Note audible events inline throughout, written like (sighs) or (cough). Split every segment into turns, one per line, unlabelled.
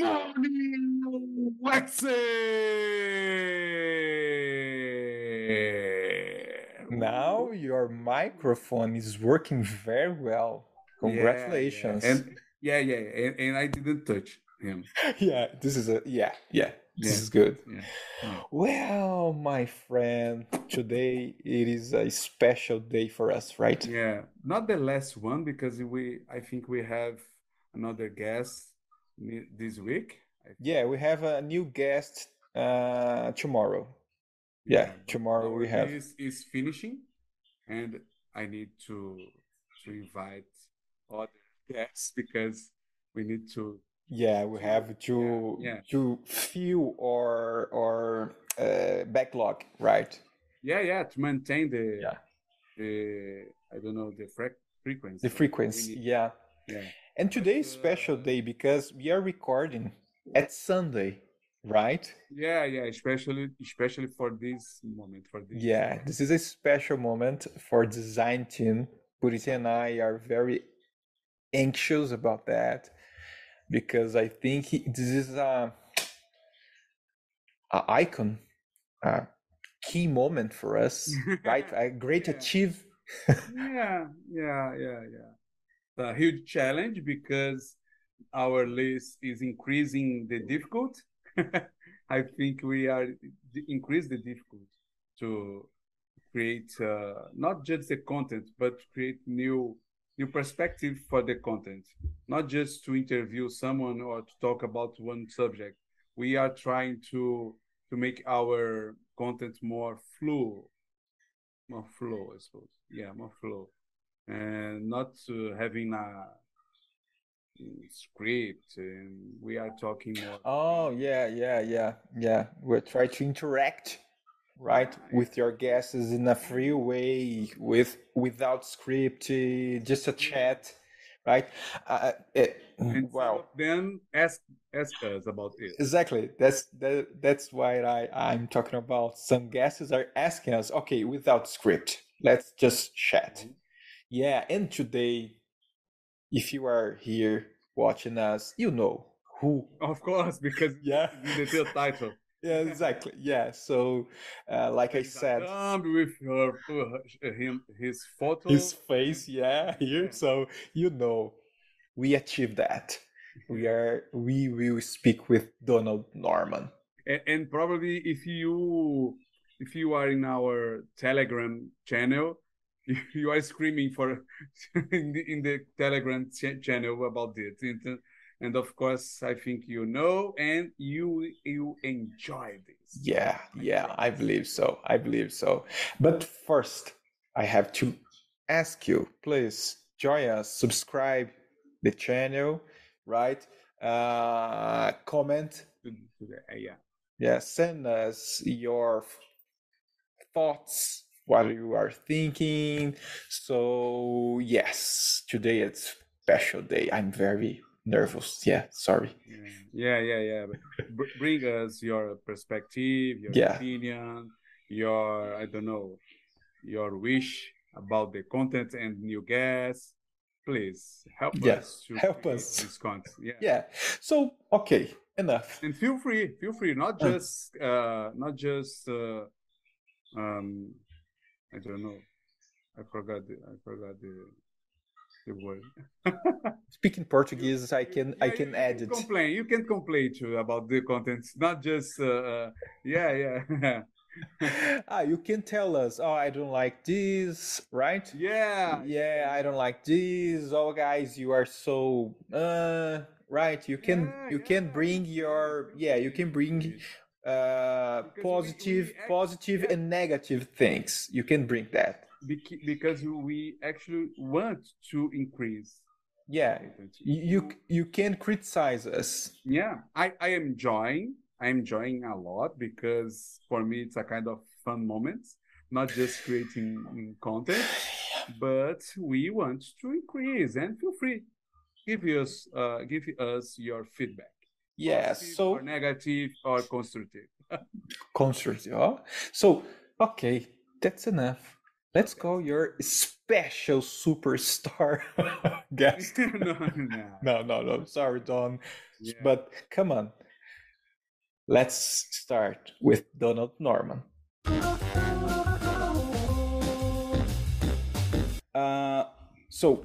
Morning, Lexi!
Now your microphone is working very well. Congratulations.
Yeah, yeah. And yeah, yeah, and, and I didn't touch him. (laughs)
yeah, this is a yeah, yeah. This
Yeah.
is good.
Yeah. yeah.
Well, my friend, today it is a special day for us, right?
Yeah, not the last one because we I think we have another guest this week.
Yeah, we have a new guest uh tomorrow. Yeah,
but
tomorrow we have
list is finishing, and I need to to invite other guests because we need to.
yeah, we have to
yeah.
to fill our our uh, backlog, right?
Yeah, yeah, to maintain the
Yeah.
the I don't know the fre frequency.
The frequency, yeah.
Yeah.
And today is special
uh,
day because we are recording at Sunday, right?
Yeah, yeah, especially especially for this moment, for this.
Yeah, this is a special moment for design team. Puriti and I are very anxious about that because I think he- this is a, a icon, a key moment for us, right? (laughs) A great
Yeah.
achieve. (laughs)
Yeah, yeah, yeah, yeah. A huge challenge because our list is increasing the difficult. (laughs) I think we are increase the difficult to create uh, not just the content, but create new new perspective for the content. Not just to interview someone or to talk about one subject. We are trying to to make our content more flow, more flow, I suppose. Yeah, more flow, and not uh, having a mm, script. And we are talking more.
Oh, yeah, yeah, yeah, yeah. We're trying to interact, right, with your guests in a free way, with without script, eh, just a chat, right? Uh, it,
and
wow.
of them ask ask us about it.
Exactly. That's that, that's why I I'm talking about. Some guests are asking us, okay, without script, let's just chat. Yeah, and today, if you are here watching us, you know who.
Of course, because (laughs)
Yeah.
the title. (laughs)
Yeah, exactly. Yeah. So, uh, like I said,
with her, uh, him his photo.
his face, yeah, here. So you know, we achieved that. We are. We will speak with Donald Norman.
and, and probably if you if you are in our telegram channel you, are screaming for (laughs) in the, in the telegram ch- channel about it and, and of course i think you know and you you enjoy this
Yeah, yeah, I believe so. I believe so. But first, I have to ask you, please join us, subscribe the channel, right? Uh, comment,
To- to the- uh, yeah
yeah, send us your thoughts, what you are thinking. So yes, today it's special day. I'm very nervous. Yeah, sorry.
yeah yeah yeah but bring us your perspective your
Yeah.
opinion your i don't know your wish about the content and new guests please help
Yeah,
us to
help us.
this content yeah
Yeah. So okay, enough.
and feel free feel free not
Uh.
just uh not just uh um i don't know i forgot the i forgot the the word (laughs)
Speaking Portuguese, I can I can
you,
add
you
it.
complain you can complain too about the contents, not just uh, uh yeah yeah (laughs)
ah, you can tell us, oh, I don't like this, right?
yeah
Yeah, I don't like this. Oh, guys, you are so uh, right. You can
Yeah,
you can bring your yeah, you can bring uh
we-
positive
we act-
positive
yeah.
and negative things. You can bring that.
Bec- because we actually want to increase
Yeah. You you, can criticize us.
yeah i i am enjoying i'm enjoying a lot because for me it's a kind of fun moment not just creating content but we want to increase and feel free give us uh give us your feedback
Yeah,
positive
so
or negative or constructive (laughs)
constructive. Oh? So, okay, that's enough. Let's call your special superstar (laughs) guest. (laughs)
no, no.
no, no, no. Sorry, Don.
Yeah.
But come on. Let's start with Donald Norman. Uh, so,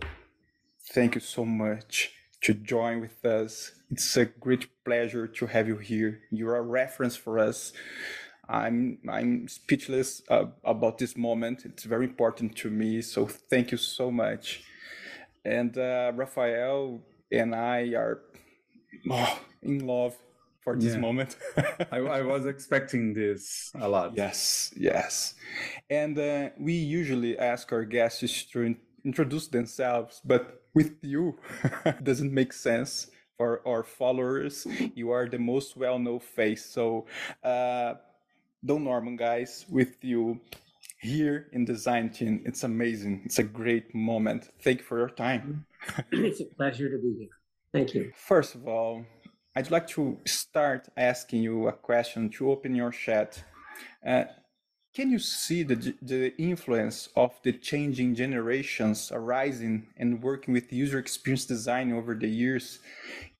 thank you so much to join with us. It's a great pleasure to have you here. You're a reference for us. I'm I'm speechless uh, about this moment. It's very important to me. So thank you so much. And uh, Rafael and I are oh, in love for this
Yeah.
moment. (laughs)
I, I was expecting this a lot.
Yes, yes. And uh, we usually ask our guests to introduce themselves, but with you, (laughs) doesn't make sense for our followers. You are the most well known face. So, uh, Don Norman, guys, with you here in Design Team, it's amazing. It's a great moment. Thank you for your time.
it's a pleasure to be here. Thank you.
First of all, I'd like to start asking you a question to open your chat. Uh, can you see the, the influence of the changing generations arising and working with user experience design over the years?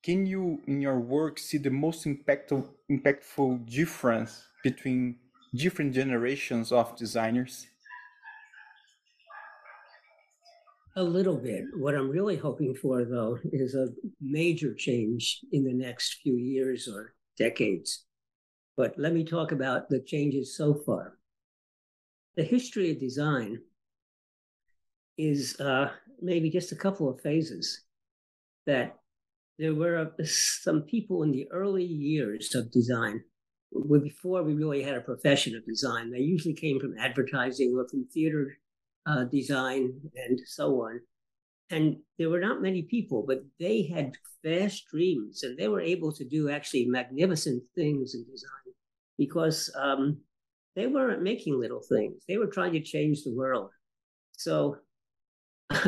Can you, in your work, see the most impactful, impactful difference between different generations of designers?
A little bit. What I'm really hoping for, though, is a major change in the next few years or decades. But let me talk about the changes so far. The history of design is uh, maybe just a couple of phases that there were uh, some people in the early years of design, before we really had a profession of design. They usually came from advertising or from theater uh, design and so on. And there were not many people, but they had vast dreams and they were able to do actually magnificent things in design because um, they weren't making little things. They were trying to change the world. So, (laughs)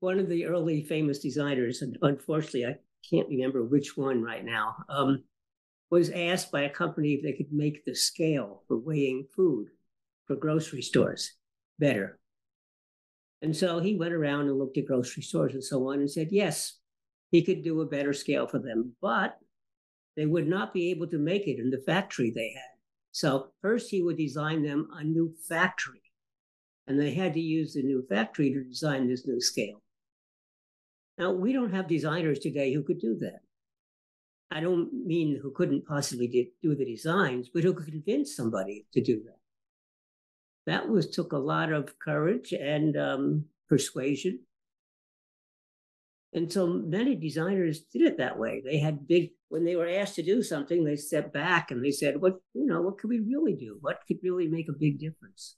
one of the early famous designers, and unfortunately, I can't remember which one right now, um, was asked by a company if they could make the scale for weighing food for grocery stores better. And so he went around and looked at grocery stores and so on and said, yes, he could do a better scale for them, but they would not be able to make it in the factory they had. So first he would design them a new factory. And they had to use the new factory to design this new scale. Now, we don't have designers today who could do that. I don't mean who couldn't possibly do the designs, but who could convince somebody to do that that was took a lot of courage and um, persuasion. And so many designers did it that way. They had big when they were asked to do something, they stepped back and they said, "What you know? What could we really do? What could really make a big difference?"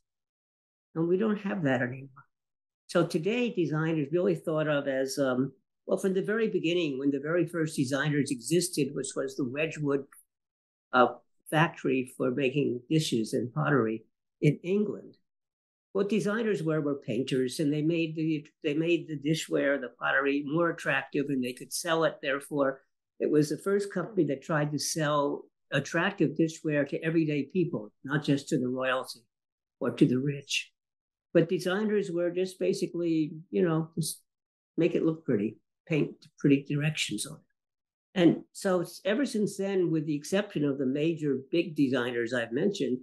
And we don't have that anymore. So today, design is really thought of as um, well from the very beginning, when the very first designers existed, which was the Wedgwood uh, factory for making dishes and pottery in England. What designers were were painters, and they made the they made the dishware, the pottery more attractive, and they could sell it. Therefore, it was the first company that tried to sell attractive dishware to everyday people, not just to the royalty or to the rich. But designers were just basically, you know, just make it look pretty, paint pretty directions on it. And so, ever since then, with the exception of the major big designers I've mentioned,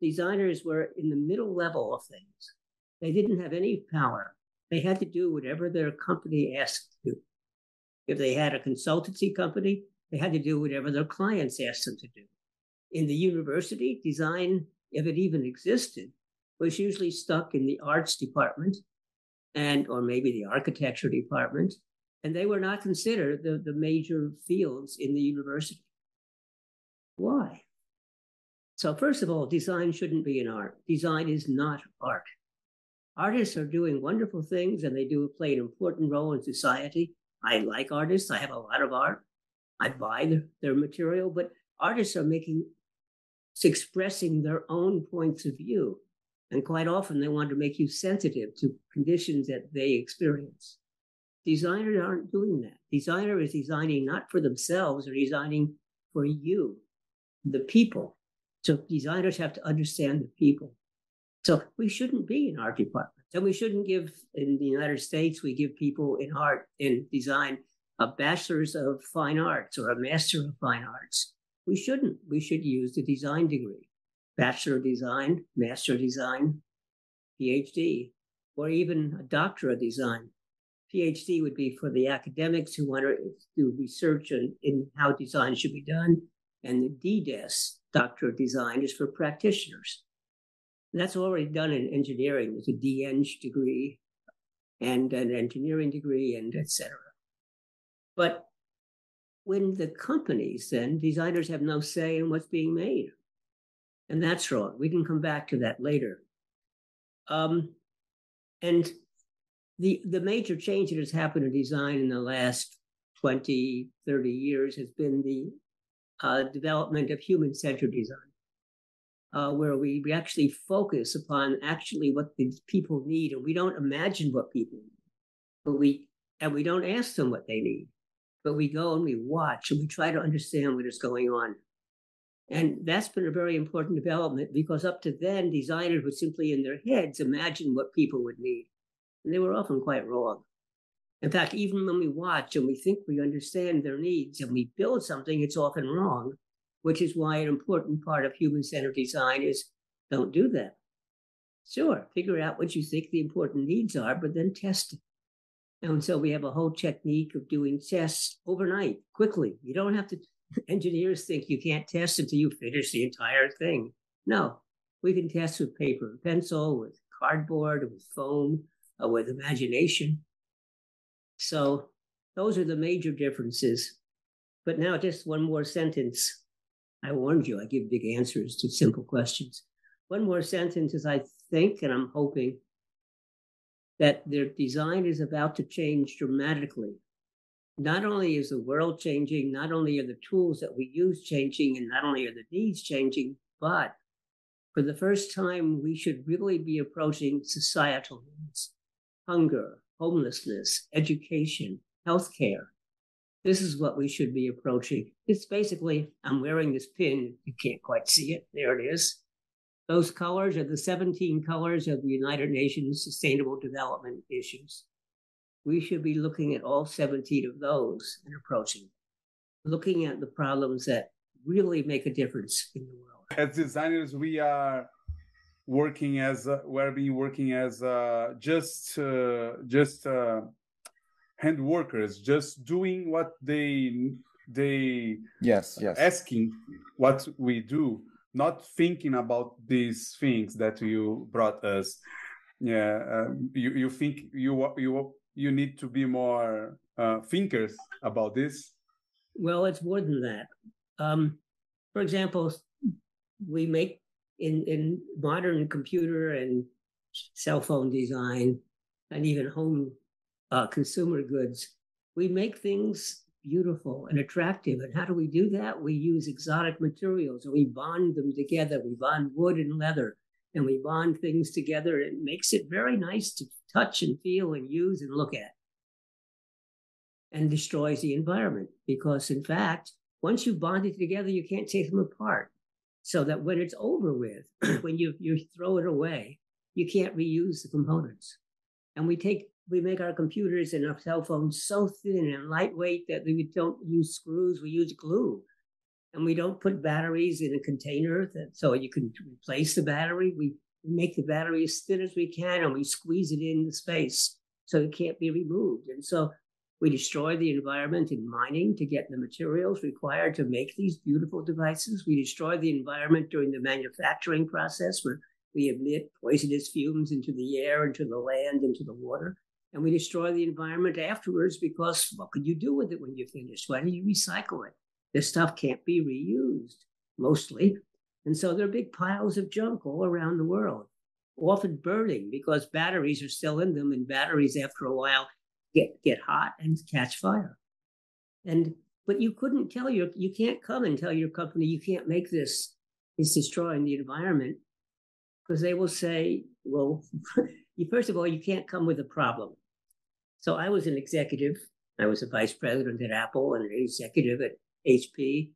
designers were in the middle level of things. They didn't have any power. They had to do whatever their company asked to do. If they had a consultancy company, they had to do whatever their clients asked them to do. In the university, design, if it even existed, was usually stuck in the arts department and or maybe the architecture department, and they were not considered the, the major fields in the university. Why? So, first of all, design shouldn't be an art. Design is not art. Artists are doing wonderful things and they do play an important role in society. I like artists, I have a lot of art. I buy their, material, but artists are making, expressing their own points of view. And quite often they want to make you sensitive to conditions that they experience. Designers aren't doing that. Designer is designing not for themselves, they're designing for you, the people. So designers have to understand the people. So we shouldn't be in art departments. So we shouldn't give in the United States, we give people in art and design a bachelor's of fine arts or a master of fine arts. We shouldn't. We should use the design degree, bachelor of design, master of design, PhD, or even a doctor of design. PhD would be for the academics who want to do research in, in how design should be done, and the DDes, Doctor of Design, is for practitioners. And that's already done in engineering. with a DEng degree and an engineering degree, and etc. But when the companies then designers have no say in what's being made, and that's wrong. We can come back to that later. Um, and the the major change that has happened in design in the last 20, 30 years has been the uh, development of human-centered design, uh, where we, we actually focus upon actually what the people need, and we don't imagine what people need, but we and we don't ask them what they need, but we go and we watch and we try to understand what is going on. And that's been a very important development because up to then, designers would simply in their heads imagine what people would need. And they were often quite wrong. In fact, even when we watch and we think we understand their needs and we build something, it's often wrong, which is why an important part of human centered design is don't do that. Sure, figure out what you think the important needs are, but then test it. And so we have a whole technique of doing tests overnight, quickly. You don't have to, (laughs) engineers think you can't test until you finish the entire thing. No, we can test with paper pencil, with cardboard, with foam, with imagination. So those are the major differences. But now, just one more sentence. I warned you, I give big answers to simple questions. One more sentence is I think, and I'm hoping, that their design is about to change dramatically. Not only is the world changing, not only are the tools that we use changing, and not only are the needs changing, but for the first time, we should really be approaching societal needs hunger, homelessness, education, healthcare. This is what we should be approaching. It's basically, I'm wearing this pin. You can't quite see it. There it is. Those colors are the 17 colors of the United Nations Sustainable Development Issues. We should be looking at all 17 of those and approaching, looking at the problems that really make a difference in the world.
As designers, we are working as uh, we're being working as uh, just uh, just uh, hand workers, just doing what they they
yes yes
asking what we do, not thinking about these things that you brought us. Yeah, um, you you think you you you need to be more uh, thinkers about this.
Well, it's more than that. Um, for example, we make in, in modern computer and cell phone design and even home uh, consumer goods, we make things beautiful and attractive. And how do we do that? We use exotic materials and we bond them together. We bond wood and leather and we bond things together. It makes it very nice to touch and feel and use and look at. And destroys the environment because, in fact, once you bond it together, you can't take them apart so that when it's over with, (clears throat) when you you throw it away, you can't reuse the components. And we take we make our computers and our cell phones so thin and lightweight that we don't use screws, we use glue. And we don't put batteries in a container that so you can replace the battery. We make the battery as thin as we can and we squeeze it in the space so it can't be removed. And so we destroy the environment in mining to get the materials required to make these beautiful devices. We destroy the environment during the manufacturing process where we emit poisonous fumes into the air, into the land, into the water. And we destroy the environment afterwards because what could you do with it when you're finished? Why do you recycle it? This stuff can't be reused mostly. And so there are big piles of junk all around the world, often burning because batteries are still in them. And batteries, after a while, get get hot and catch fire. And but you couldn't tell your you can't come and tell your company you can't make this. It's destroying the environment because they will say, well, (laughs) you first of all you can't come with a problem. So I was an executive. I was a vice president at Apple and an executive at HP.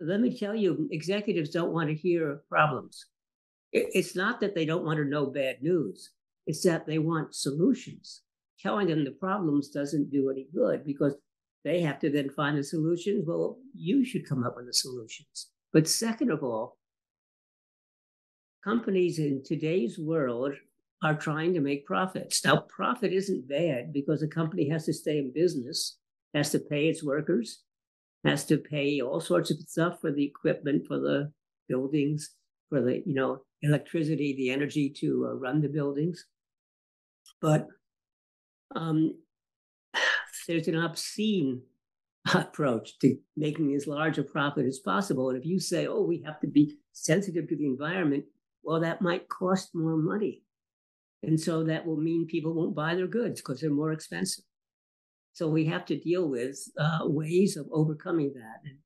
Let me tell you, executives don't want to hear problems. It's not that they don't want to know bad news. It's that they want solutions. Telling them the problems doesn't do any good because they have to then find the solutions. Well, you should come up with the solutions. But second of all, companies in today's world are trying to make profits. Now, profit isn't bad because a company has to stay in business, has to pay its workers, has to pay all sorts of stuff for the equipment, for the buildings, for the you know electricity, the energy to uh, run the buildings. But um, (sighs) there's an obscene approach to making as large a profit as possible. And if you say, oh, we have to be sensitive to the environment, well, that might cost more money. And so that will mean people won't buy their goods because they're more expensive. So we have to deal with uh, ways of overcoming that. And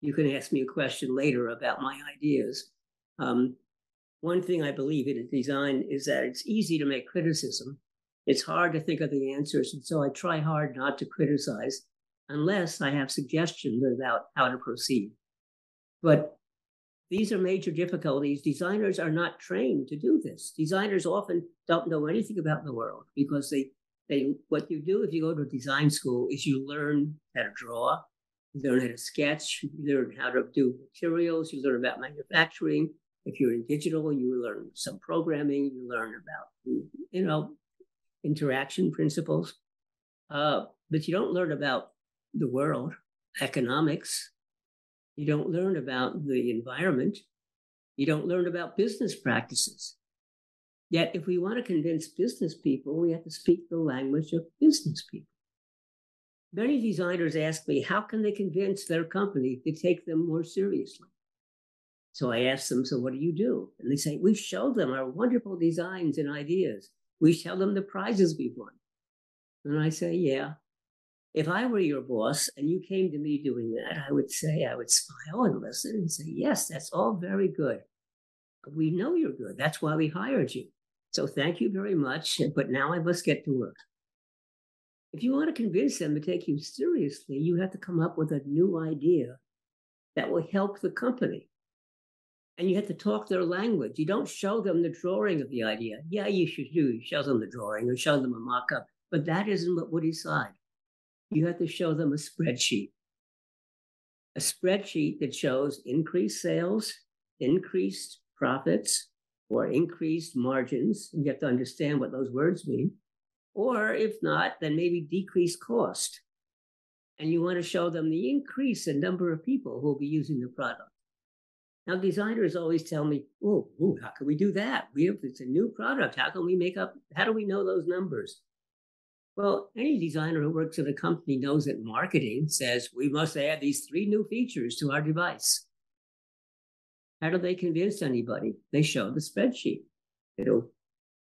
you can ask me a question later about my ideas. Um, one thing I believe in design is that it's easy to make criticism. It's hard to think of the answers. And so I try hard not to criticize unless I have suggestions about how to proceed. But these are major difficulties. Designers are not trained to do this. Designers often don't know anything about the world because they they what you do if you go to a design school is you learn how to draw, you learn how to sketch, you learn how to do materials, you learn about manufacturing. If you're in digital, you learn some programming, you learn about you know interaction principles, uh, but you don't learn about the world, economics. You don't learn about the environment. You don't learn about business practices. Yet, if we want to convince business people, we have to speak the language of business people. Many designers ask me, how can they convince their company to take them more seriously? So I ask them, so what do you do? And they say, we show them our wonderful designs and ideas. We show them the prizes we've won. And I say, yeah. If I were your boss and you came to me doing that, I would say, I would smile and listen and say, yes, that's all very good. We know you're good. That's why we hired you. So thank you very much. But now I must get to work. If you want to convince them to take you seriously, you have to come up with a new idea that will help the company. And you have to talk their language. You don't show them the drawing of the idea. Yeah, you should do. You show them the drawing or show them a mock up, but that isn't what will decide. You have to show them a spreadsheet. A spreadsheet that shows increased sales, increased profits, or increased margins. You have to understand what those words mean. Or if not, then maybe decreased cost. And you want to show them the increase in number of people who will be using the product. Now, designers always tell me, oh, how can we do that? We have, it's a new product. How can we make up, how do we know those numbers? Well, any designer who works at a company knows that marketing says we must add these three new features to our device. How do they convince anybody? They show the spreadsheet. It'll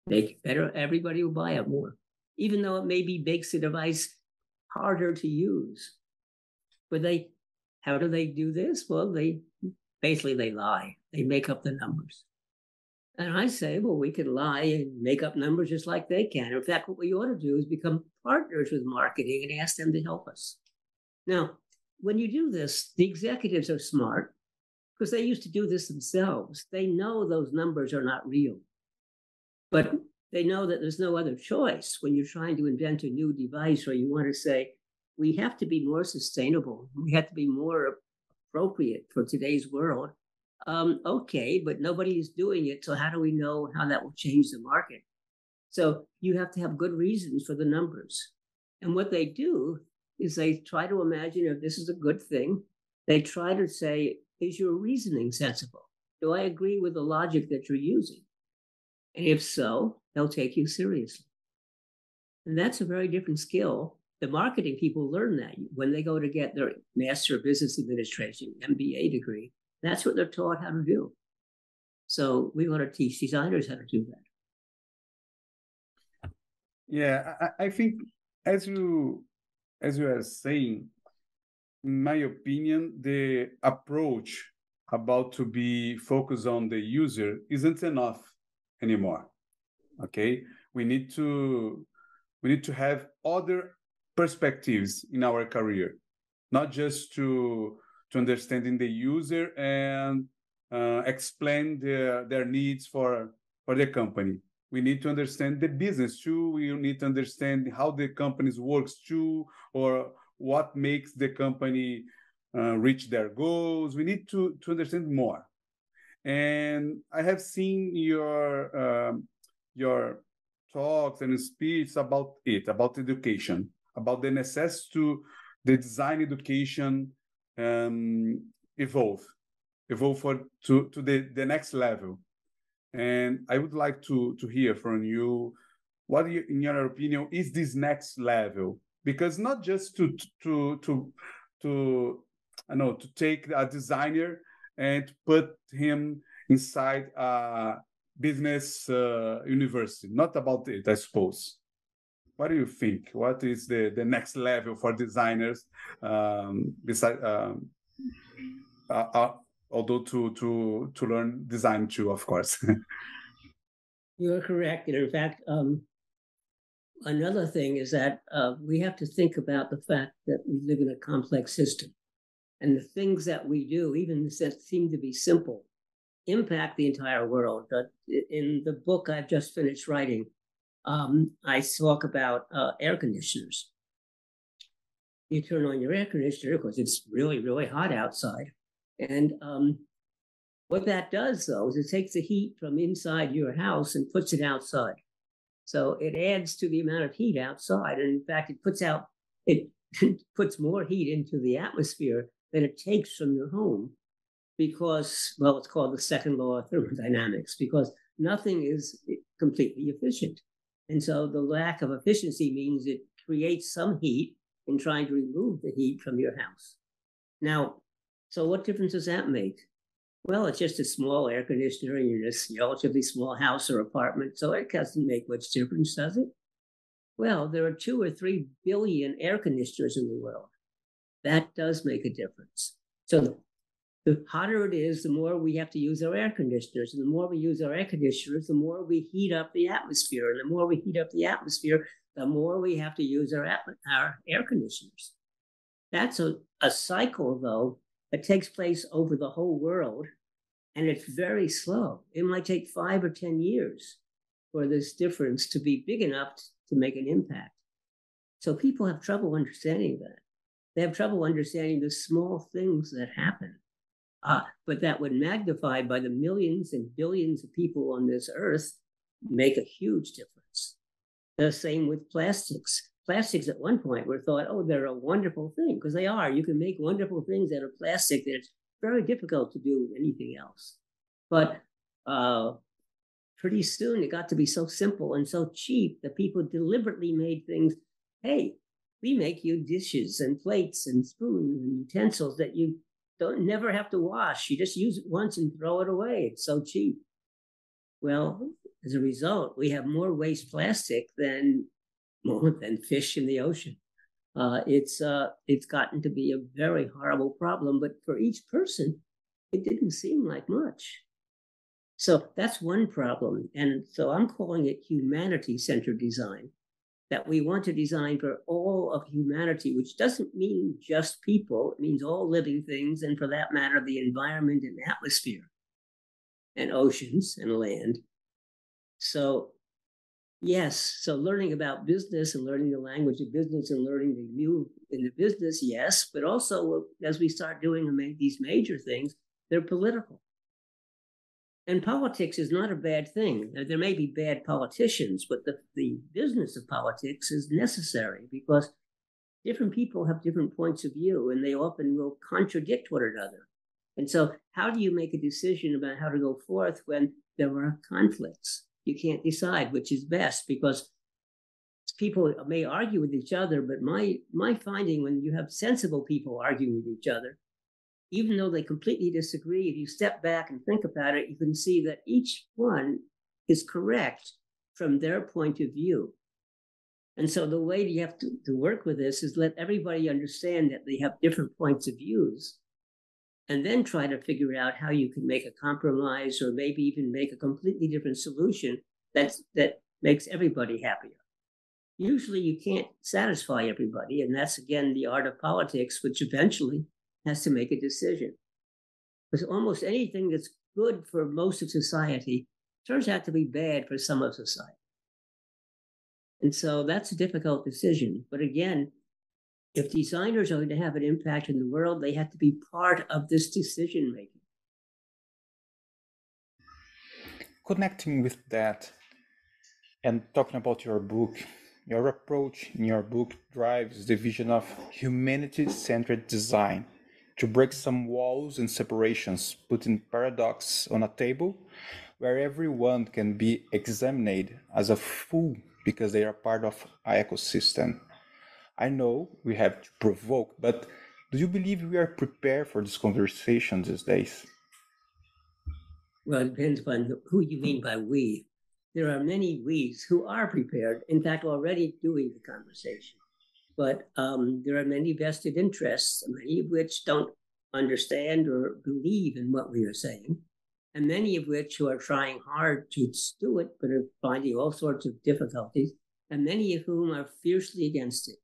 make better, everybody will buy it more, even though it maybe makes the device harder to use. But they, how do they do this? Well, they basically they lie. They make up the numbers. And I say, well, we can lie and make up numbers just like they can. In fact, what we ought to do is become partners with marketing and ask them to help us. Now, when you do this, the executives are smart because they used to do this themselves. They know those numbers are not real, but they know that there's no other choice when you're trying to invent a new device or you want to say, we have to be more sustainable. We have to be more appropriate for today's world. Um, okay, but nobody is doing it. So how do we know how that will change the market? So you have to have good reasons for the numbers. And what they do is they try to imagine if this is a good thing. They try to say, is your reasoning sensible? Do I agree with the logic that you're using? And if so, they'll take you seriously. And that's a very different skill. The marketing people learn that when they go to get their Master of Business Administration, MBA degree. That's what they're taught how to do. So we want to teach designers how to do
that. Yeah, I, I think as you as you are saying, in my opinion, the approach about to be focused on the user isn't enough anymore. Okay, we need to we need to have other perspectives in our career, not just to to understanding the user and uh, explain their their needs for for the company. we need to understand the business too. We need to understand how the companies works too, or what makes the company uh, reach their goals. We need to to understand more. And I have seen your um, your talks and speeches about it, about education, about the necessity to the design education um, evolve, evolve for to to the the next level. And I would like to to hear from you what you, in your opinion is this next level? Because not just to to to to I know to take a designer and put him inside a business uh, university. Not about it I suppose what do you think what is the the next level for designers um beside um, uh, uh, although to to to learn design too, of course. (laughs)
You're correct, and in fact, um, another thing is that uh, we have to think about the fact that we live in a complex system, and the things that we do, even that seem to be simple, impact the entire world. In the book I've just finished writing, um, I talk about uh, air conditioners. You turn on your air conditioner because it's really, really hot outside and um, what that does, though, is it takes the heat from inside your house and puts it outside. So it adds to the amount of heat outside. And in fact, it puts out, it (laughs) puts more heat into the atmosphere than it takes from your home because, well, it's called the second law of thermodynamics, because nothing is completely efficient. And so the lack of efficiency means it creates some heat in trying to remove the heat from your house. Now, so what difference does that make? Well, it's just a small air conditioner in a (laughs) relatively small house or apartment, so it doesn't make much difference, does it? Well, there are two or three billion air conditioners in the world. That does make a difference. So the hotter it is, the more we have to use our air conditioners. And the more we use our air conditioners, the more we heat up the atmosphere. And the more we heat up the atmosphere, the more we have to use our, our air conditioners. That's a, a cycle, though, that takes place over the whole world and it's very slow. It might take five or 10 years for this difference to be big enough to make an impact. So people have trouble understanding that. They have trouble understanding the small things that happen. Uh, but that would magnified by the millions and billions of people on this earth make a huge difference. The same with plastics plastics at one point were thought, oh, they're a wonderful thing because they are. You can make wonderful things out of plastic that it's very difficult to do with anything else. But uh, pretty soon it got to be so simple and so cheap that people deliberately made things. Hey, we make you dishes and plates and spoons and utensils that you don't never have to wash. You just use it once and throw it away. It's so cheap. Well, as a result, we have more waste plastic than more than fish in the ocean. Uh, it's uh, it's gotten to be a very horrible problem, but for each person, it didn't seem like much. So that's one problem, and so I'm calling it humanity-centered design. That we want to design for all of humanity, which doesn't mean just people; it means all living things, and for that matter, the environment and atmosphere, and oceans and land. So Yes. So learning about business and learning the language of business and learning the new in the business, yes. But also as we start doing these major things, they're political. And politics is not a bad thing. There may be bad politicians, but the, the business of politics is necessary because different people have different points of view and they often will contradict one another. And so, how do you make a decision about how to go forth when there are conflicts? you can't decide which is best because people may argue with each other, but my my finding when you have sensible people arguing with each other, even though they completely disagree, if you step back and think about it, you can see that each one is correct from their point of view. And so the way you have to, to work with this is let everybody understand that they have different points of views and then try to figure out how you can make a compromise or maybe even make a completely different solution that's, that makes everybody happier. Usually you can't satisfy everybody, and that's again the art of politics, which eventually has to make a decision. Because almost anything that's good for most of society turns out to be bad for some of society. And so that's a difficult decision. But again, if designers are going to have an impact in the world, they have to be part of this decision making.
Connecting with that and talking about your book, your approach in your book drives the vision of humanity centered design to break some walls and separations, putting paradox on a table where everyone can be examined as a fool because they are part of an ecosystem. I know we have to provoke, but do you believe we are prepared for this conversation these days?
Well, it depends on who you mean by we. There are many we's who are prepared, in fact, already doing the conversation. But um, there are many vested interests, many of which don't understand or believe in what we are saying, and many of which who are trying hard to do it, but are finding all sorts of difficulties, and many of whom are fiercely against it.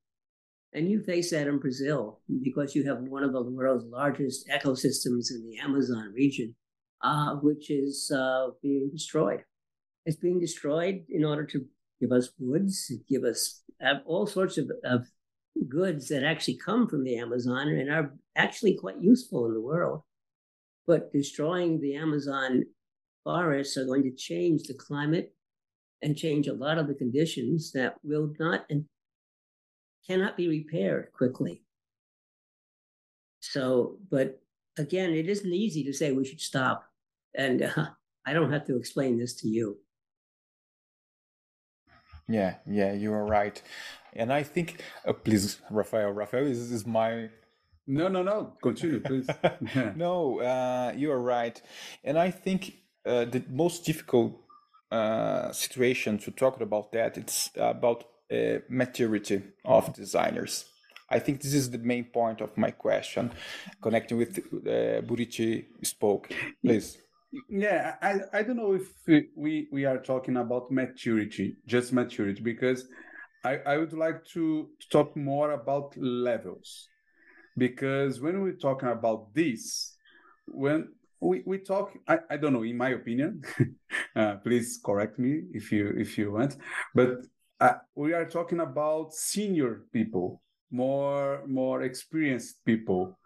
And you face that in Brazil because you have one of the world's largest ecosystems in the Amazon region, uh, which is uh, being destroyed. It's being destroyed in order to give us woods, give us all sorts of, of goods that actually come from the Amazon and are actually quite useful in the world. But destroying the Amazon forests are going to change the climate and change a lot of the conditions that will not and cannot be repaired quickly. So, but again, it isn't easy to say we should stop. And uh, (laughs) I don't have to explain this to you.
Yeah, yeah, you are right. And I think, uh, please, Rafael, Rafael is, is my.
No, no, no. Continue, please. (laughs)
no, uh, you are right. And I think uh, the most difficult uh, situation to talk about that it's about uh, maturity of designers. I think this is the main point of my question, connecting with uh, Burichi spoke. Please.
Yeah, I, I don't know if we, we are talking about maturity, just maturity, because I, I would like to talk more about levels. Because when we're talking about this, when we, we talk, I, I don't know, in my opinion, (laughs) uh, please correct me if you if you want, but uh, we are talking about senior people, more more experienced people,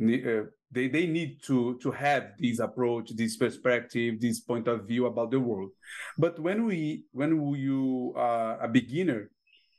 Eh, they, they need to to have this approach this perspective this point of view about the world. But when we when you are a beginner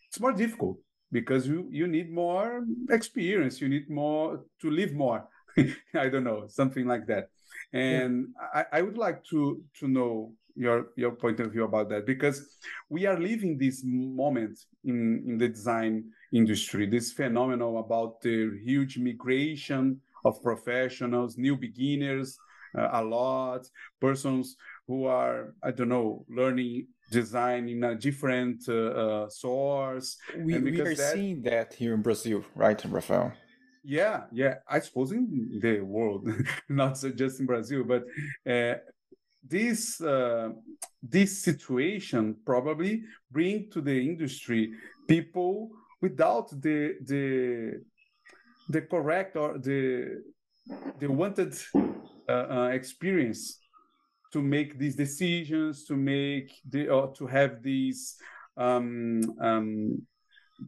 it's more difficult because you you need more experience. You need more to live more. (laughs) I don't know something like that. And yeah. I, I would like to to know your your point of view about that because we are living this moment in in the design industry this phenomenon about the huge migration of professionals, new beginners, uh, a lot, persons who are, I don't know, learning design in a different uh, uh, source.
We, we are that, seeing that here in Brazil, right, Rafael?
Yeah, yeah. I suppose in the world, (laughs) not just in Brazil, but uh, this uh, this situation probably bring to the industry people without the the the correct or the the wanted uh, uh, experience to make these decisions, to make the or to have these um, um,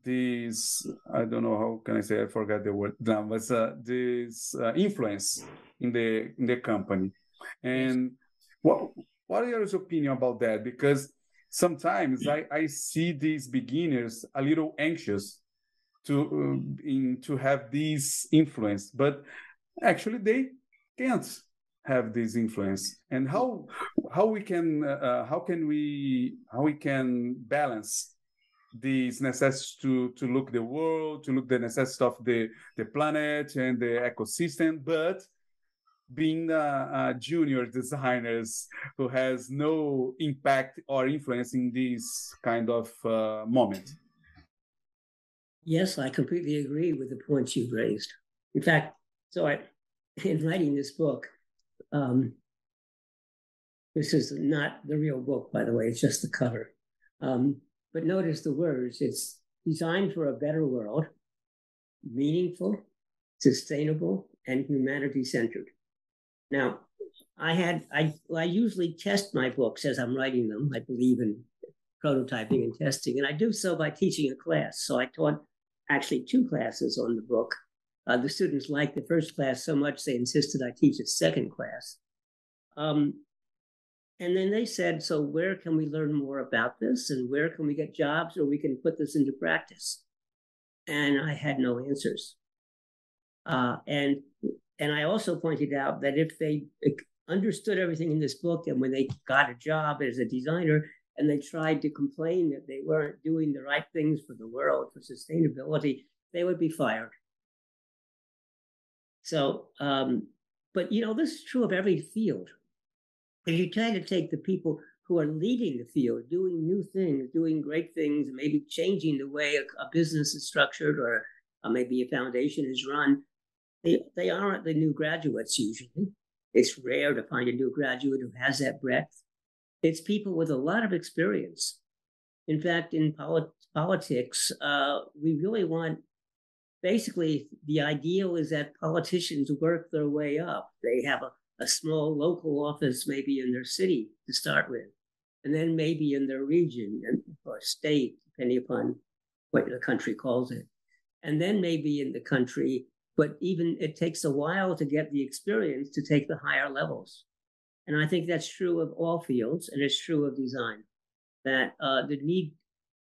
these I don't know how can I say I forgot the word now, but uh, this uh, influence in the in the company. And what what are your opinion about that? Because sometimes I, I see these beginners a little anxious to uh, in to have this influence but actually they can't have this influence. And how how we can uh, uh how can we how we can balance these necessities to to look the world to look the necessities of the the planet and the ecosystem but being a junior designers who has no impact or influence in this kind of uh, moment
Yes, I completely agree with the points you've raised. In fact, so I, (laughs) in writing this book, um, this is not the real book, by the way, it's just the cover. Um, but notice the words it's designed for a better world, meaningful, sustainable, and humanity centered. Now, I had I I usually test my books as I'm writing them. I believe in prototyping and testing, and I do so by teaching a class. So I taught actually two classes on the book. Uh, the students liked the first class so much they insisted I teach a second class. Um, and then they said, so where can we learn more about this, and where can we get jobs, or we can put this into practice? And I had no answers. Uh, and and I also pointed out that if they understood everything in this book, and when they got a job as a designer, and they tried to complain that they weren't doing the right things for the world for sustainability, they would be fired. So, um, but you know, this is true of every field. If you try to take the people who are leading the field, doing new things, doing great things, maybe changing the way a, a business is structured or uh, maybe a foundation is run, they, they aren't the new graduates usually. It's rare to find a new graduate who has that breadth. It's people with a lot of experience. In fact, in polit- politics, uh, we really want basically the ideal is that politicians work their way up. They have a, a small local office, maybe in their city to start with, and then maybe in their region or state, depending upon what the country calls it. And then maybe in the country, but even it takes a while to get the experience to take the higher levels. And I think that's true of all fields, and it's true of design. That uh, the need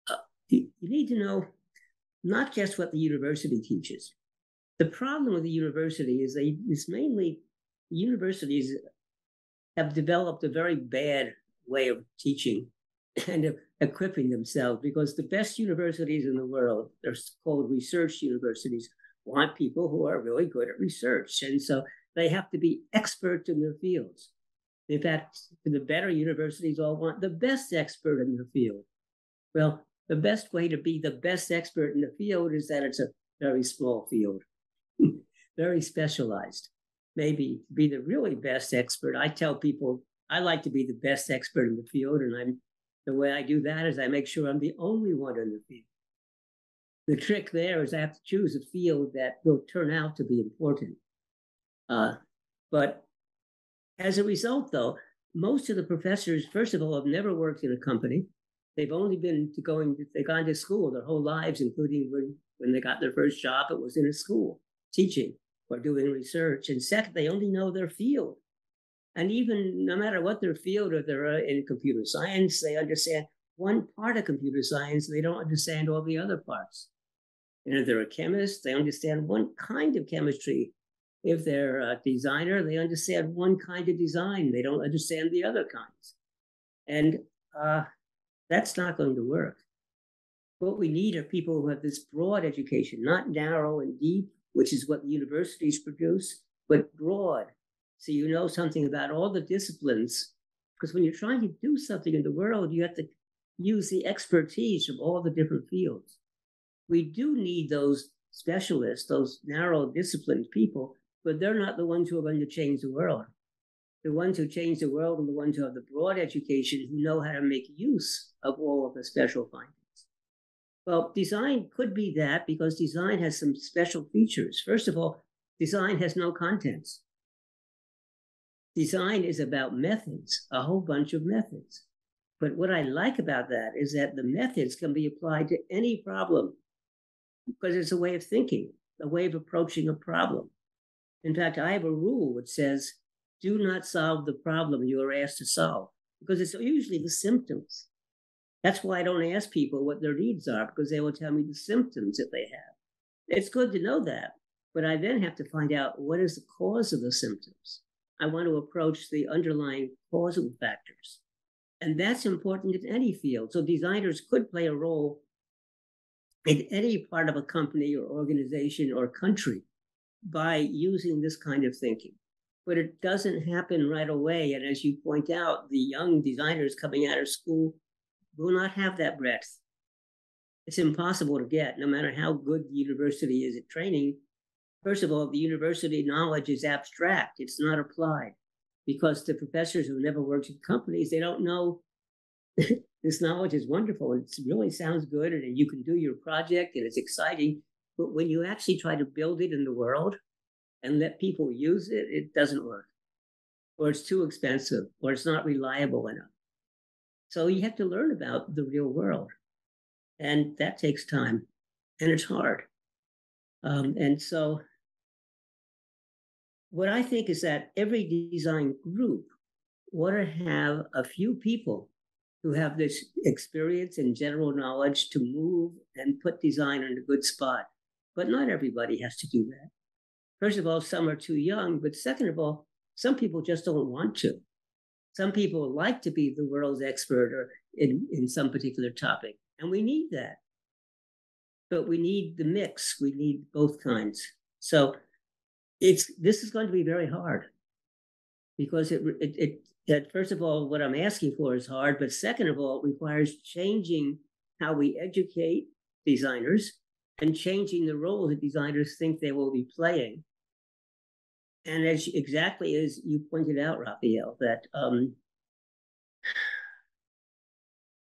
uh, you need to know not just what the university teaches. The problem with the university is they is mainly universities have developed a very bad way of teaching and of equipping themselves because the best universities in the world, they're called research universities, want people who are really good at research. And so they have to be experts in their fields. In fact, the better universities all want the best expert in the field. Well, the best way to be the best expert in the field is that it's a very small field, (laughs) very specialized. Maybe to be the really best expert, I tell people I like to be the best expert in the field, and I'm the way I do that is I make sure I'm the only one in the field. The trick there is I have to choose a field that will turn out to be important. Uh, but as a result, though, most of the professors, first of all, have never worked in a company. They've only been to going, they've gone to school their whole lives, including when, when they got their first job, it was in a school teaching or doing research. And second, they only know their field. And even no matter what their field, if they're uh, in computer science, they understand one part of computer science, they don't understand all the other parts. And if they're a chemist, they understand one kind of chemistry. If they're a designer, they understand one kind of design. They don't understand the other kinds. And uh, that's not going to work. What we need are people who have this broad education, not narrow and deep, which is what the universities produce, but broad. So you know something about all the disciplines. Because when you're trying to do something in the world, you have to use the expertise of all the different fields. We do need those specialists, those narrow disciplined people, but they're not the ones who are going to change the world the ones who change the world are the ones who have the broad education who know how to make use of all of the special findings. Well, design could be that because design has some special features. First of all, design has no contents. Design is about methods, a whole bunch of methods. But what I like about that is that the methods can be applied to any problem because it's a way of thinking, a way of approaching a problem. In fact, I have a rule which says do not solve the problem you are asked to solve because it's usually the symptoms. That's why I don't ask people what their needs are because they will tell me the symptoms that they have. It's good to know that, but I then have to find out what is the cause of the symptoms. I want to approach the underlying causal factors. And that's important in any field. So designers could play a role in any part of a company or organization or country by using this kind of thinking but it doesn't happen right away. And as you point out, the young designers coming out of school will not have that breadth. It's impossible to get, no matter how good the university is at training. First of all, the university knowledge is abstract, it's not applied because the professors who never worked in companies, they don't know (laughs) this knowledge is wonderful. It really sounds good and you can do your project and it's exciting. But when you actually try to build it in the world, and let people use it, it doesn't work. or it's too expensive, or it's not reliable enough. So you have to learn about the real world. And that takes time and it's hard. Um, and so, what I think is that every design group ought to have a few people who have this experience and general knowledge to move and put design in a good spot. But not everybody has to do that. First of all, some are too young, but second of all, some people just don't want to. Some people like to be the world's expert or in, in some particular topic, and we need that. But we need the mix. We need both kinds. So it's this is going to be very hard because it, it, it that first of all, what I'm asking for is hard, but second of all, it requires changing how we educate designers and changing the role that designers think they will be playing. And as exactly as you pointed out, Raphael, that um,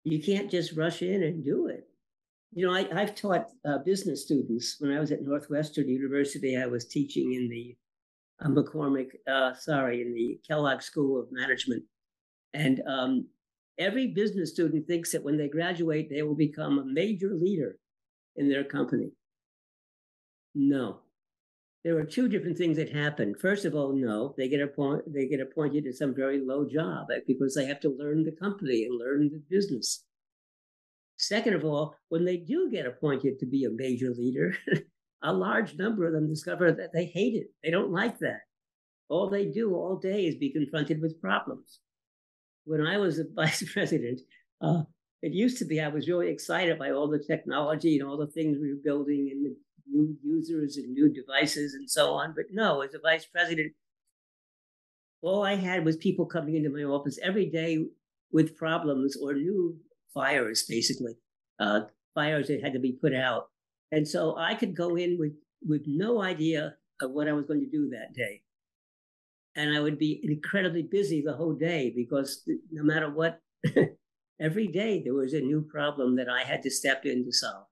you can't just rush in and do it. You know, I, have taught uh, business students when I was at Northwestern University. I was teaching in the uh, McCormick, uh, sorry, in the Kellogg School of Management. And um, every business student thinks that when they graduate, they will become a major leader in their company. No. There are two different things that happen. First of all, no, they get appointed they get appointed to some very low job eh, because they have to learn the company and learn the business. Second of all, when they do get appointed to be a major leader, (laughs) a large number of them discover that they hate it. They don't like that. All they do all day is be confronted with problems. When I was a (laughs) vice president, uh, it used to be I was really excited by all the technology and all the things we were building and the new users and new devices and so on. But no, as a vice president, all I had was people coming into my office every day with problems or new fires, basically, uh, fires that had to be put out. And so I could go in with, with no idea of what I was going to do that day. And I would be incredibly busy the whole day because no matter what, (laughs) every day there was a new problem that I had to step in to solve.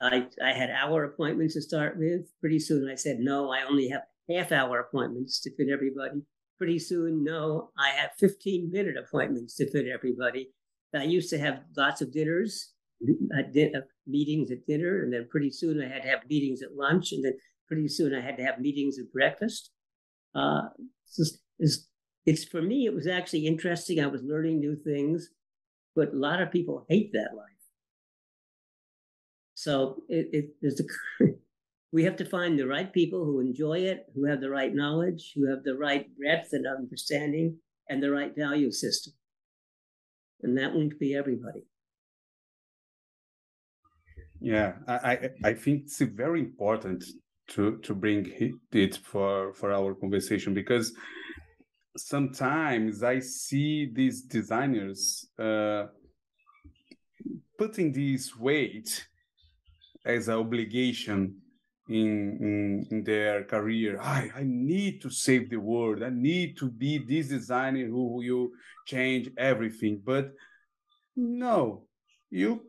I, I had hour appointments to start with. Pretty soon I said, no, I only have half hour appointments to fit everybody. Pretty soon, no, I have 15 minute appointments to fit everybody. I used to have lots of dinners uh, meetings at dinner, and then pretty soon I had to have meetings at lunch, and then pretty soon I had to have meetings at breakfast. Uh, it's, it's, it's for me, it was actually interesting. I was learning new things, but a lot of people hate that life. So it, it a (laughs) we have to find the right people who enjoy it, who have the right knowledge, who have the right breadth and understanding, and the right value system. And that won't be everybody.
Yeah, I, I think it's very important to to bring it for for our conversation because sometimes I see these designers uh, putting this weight as an obligation in, in, in their career. I, I need to save the world. I need to be this designer who will change everything. But no, you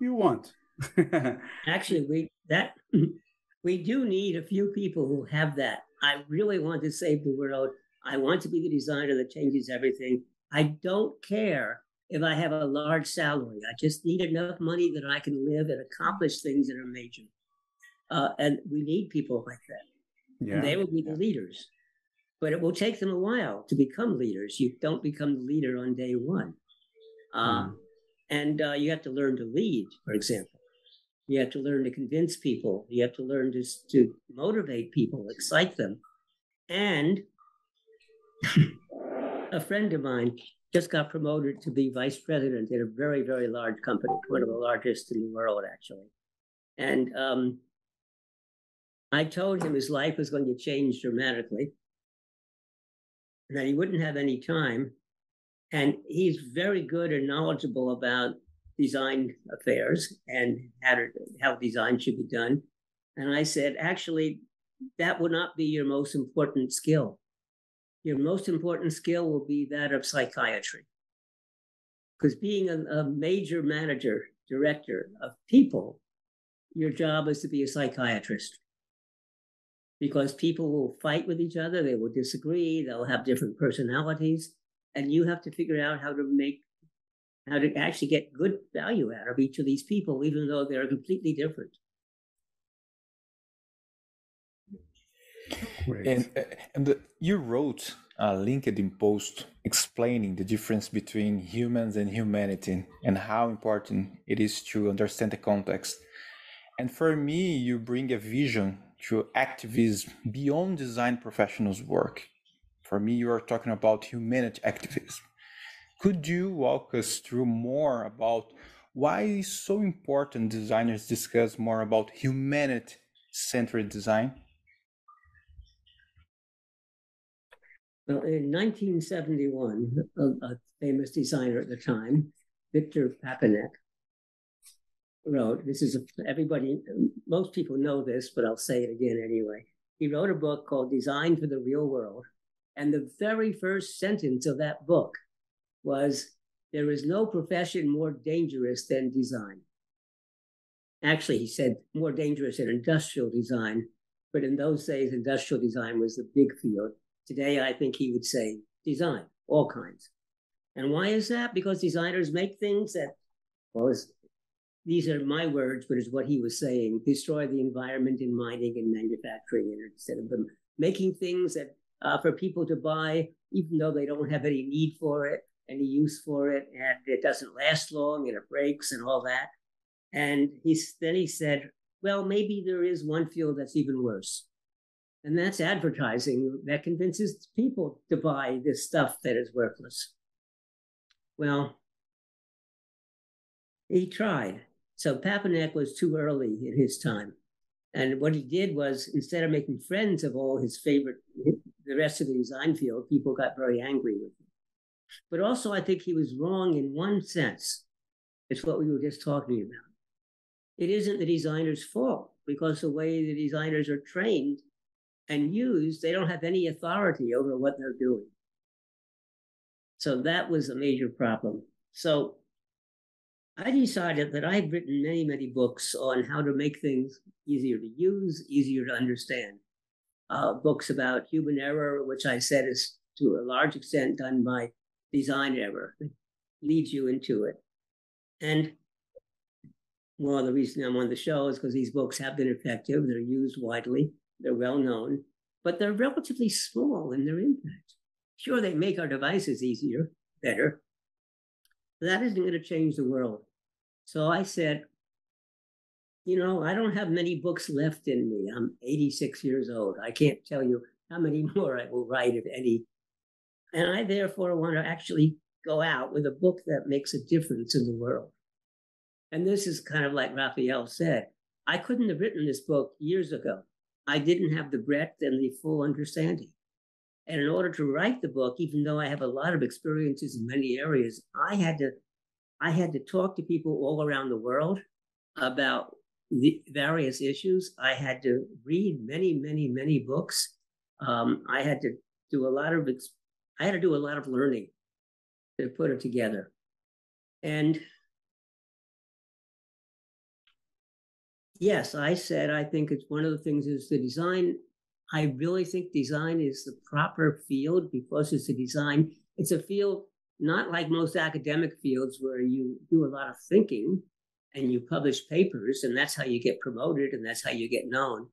you want (laughs)
Actually, we that (clears throat) we do need a few people who have that. I really want to save the world. I want to be the designer that changes everything. I don't care if I have a large salary. I just need enough money that I can live and accomplish things that are major. Uh, and we need people like that. Yeah. they will be the leaders. But it will take them a while to become leaders. You don't become the leader on day one. Um, mm. And uh, you have to learn to lead, for example. You have to learn to convince people. You have to learn to, to motivate people, excite them. And a friend of mine just got promoted to be vice president in a very, very large company, one of the largest in the world, actually. And um, I told him his life was going to change dramatically, that he wouldn't have any time. And he's very good and knowledgeable about design affairs and how, to, how design should be done. And I said, actually, that would not be your most important skill. Your most important skill will be that of psychiatry. Because being a, a major manager, director of people, your job is to be a psychiatrist. because people will fight with each other, they will disagree, they'll have different personalities, and you have to figure out how to make how to actually get good value out of each of these people, even though they're completely different.
And uh, and the, you wrote a LinkedIn post explaining the difference between humans and humanity and how important it is to understand the context. And for me, you bring a vision to activism beyond design professionals' work. For me, you are talking about humanity activism. Could you walk us through more about why so important designers discuss more about humanity centered design?
In 1971, a, a famous designer at the time, Victor Papanek, wrote, this is a, everybody, most people know this, but I'll say it again anyway. He wrote a book called Design for the Real World. And the very first sentence of that book was There is no profession more dangerous than design. Actually, he said more dangerous than industrial design, but in those days, industrial design was the big field. Today, I think he would say design, all kinds. And why is that? Because designers make things that, well, these are my words, but it's what he was saying destroy the environment in mining and manufacturing instead of them making things that uh, for people to buy, even though they don't have any need for it, any use for it, and it doesn't last long and it breaks and all that. And he's, then he said, well, maybe there is one field that's even worse. And that's advertising that convinces people to buy this stuff that is worthless. Well, he tried. So Papanek was too early in his time. And what he did was instead of making friends of all his favorite, the rest of the design field, people got very angry with him. But also, I think he was wrong in one sense. It's what we were just talking about. It isn't the designer's fault because the way the designers are trained and used, they don't have any authority over what they're doing. So that was a major problem. So I decided that I've written many, many books on how to make things easier to use, easier to understand. Uh, books about human error, which I said is to a large extent done by design error, leads you into it. And of the reason I'm on the show is because these books have been effective. They're used widely. They're well known, but they're relatively small in their impact. Sure, they make our devices easier, better. But that isn't going to change the world. So I said, you know, I don't have many books left in me. I'm 86 years old. I can't tell you how many (laughs) more I will write, if any. And I therefore want to actually go out with a book that makes a difference in the world. And this is kind of like Raphael said I couldn't have written this book years ago. I didn't have the breadth and the full understanding. And in order to write the book, even though I have a lot of experiences in many areas, I had to I had to talk to people all around the world about the various issues. I had to read many, many, many books. Um, I had to do a lot of I had to do a lot of learning to put it together. And yes, I said I think it's one of the things is the design. I really think design is the proper field because it's a design. It's a field not like most academic fields where you do a lot of thinking and you publish papers and that's how you get promoted and that's how you get known.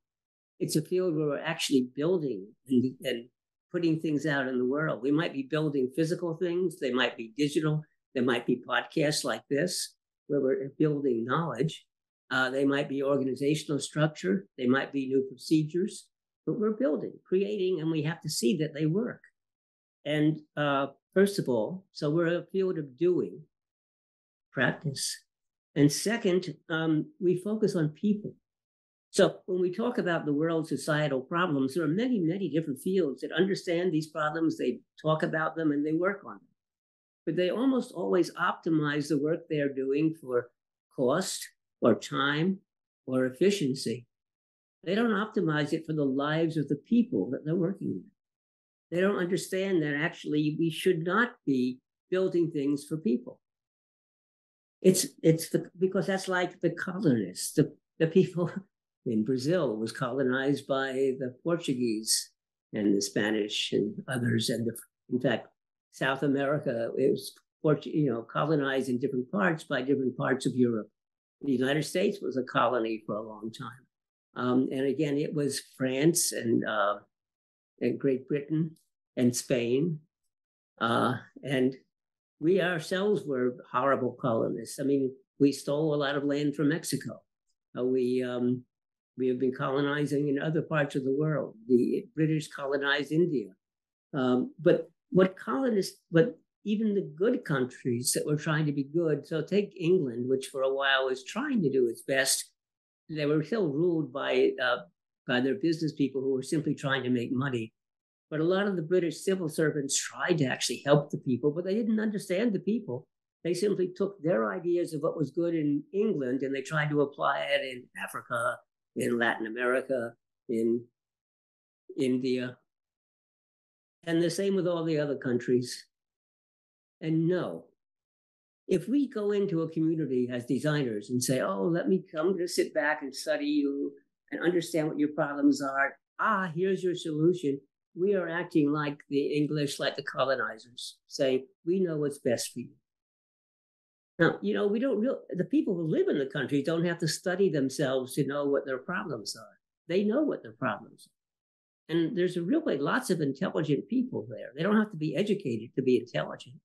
It's a field where we're actually building and, and putting things out in the world. We might be building physical things, they might be digital, there might be podcasts like this where we're building knowledge. Uh, they might be organizational structure. They might be new procedures, but we're building, creating, and we have to see that they work. And uh, first of all, so we're a field of doing, practice. And second, um, we focus on people. So when we talk about the world's societal problems, there are many, many different fields that understand these problems, they talk about them, and they work on them. But they almost always optimize the work they're doing for cost, or time or efficiency. They don't optimize it for the lives of the people that they're working with. They don't understand that actually we should not be building things for people. It's it's the, because that's like the colonists, the, the people (laughs) in Brazil was colonized by the Portuguese and the Spanish and others. And the, in fact, South America it was you know colonized in different parts by different parts of Europe. The United States was a colony for a long time, um, and again it was France and uh, and Great Britain and Spain, uh, and we ourselves were horrible colonists. I mean, we stole a lot of land from Mexico. Uh, we um, we have been colonizing in other parts of the world. The British colonized India, um, but what colonists, but even the good countries that were trying to be good. So take England, which for a while was trying to do its best. They were still ruled by uh, by their business people who were simply trying to make money. But a lot of the British civil servants tried to actually help the people, but they didn't understand the people. They simply took their ideas of what was good in England and they tried to apply it in Africa, in Latin America, in India, and the same with all the other countries. And no, if we go into a community as designers and say, oh, let me come to sit back and study you and understand what your problems are, ah, here's your solution. We are acting like the English, like the colonizers, saying, we know what's best for you. Now, you know, we don't real the people who live in the country don't have to study themselves to know what their problems are. They know what their problems are. And there's a really lots of intelligent people there. They don't have to be educated to be intelligent.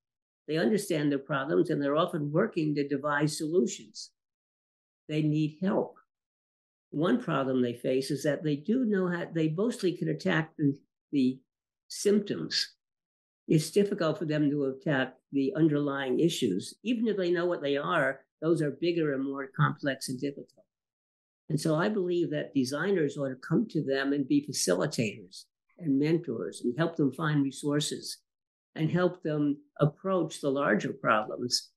They understand their problems and they're often working to devise solutions. They need help. One problem they face is that they do know how they mostly can attack the, the symptoms it's difficult for them to attack the underlying issues. Even if they know what they are, those are bigger and more complex and difficult. And so I believe that designers ought to come to them and be facilitators and mentors and help them find resources and help them approach the larger problems.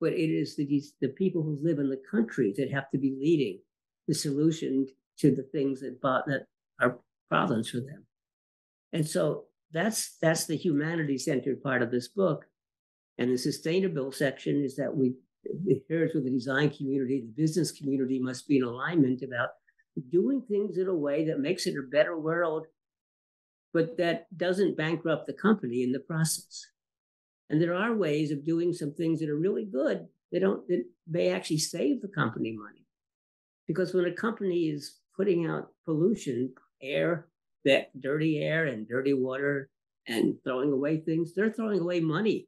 But it is the, the people who live in the country that have to be leading the solution to the things that, that are problems for them. And so that's that's the humanity centered part of this book and the sustainable section is that we here's with the design community the business community must be in alignment about doing things in a way that makes it a better world but that doesn't bankrupt the company in the process and there are ways of doing some things that are really good they don't that may actually save the company money because when a company is putting out pollution air that dirty air and dirty water and throwing away things, they're throwing away money.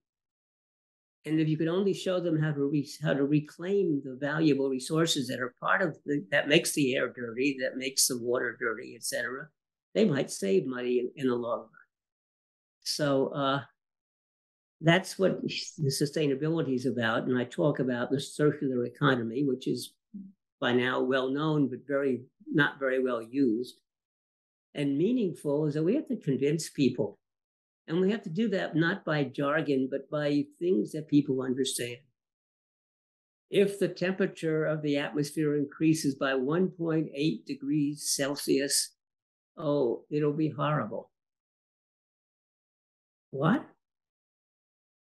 And if you could only show them how to re- how to reclaim the valuable resources that are part of the, that makes the air dirty, that makes the water dirty, etc., they might save money in, in the long run. So uh, that's what the sustainability is about. And I talk about the circular economy, which is by now well known but very not very well used and meaningful is that we have to convince people. And we have to do that not by jargon, but by things that people understand. If the temperature of the atmosphere increases by 1.8 degrees Celsius, oh, it'll be horrible. What?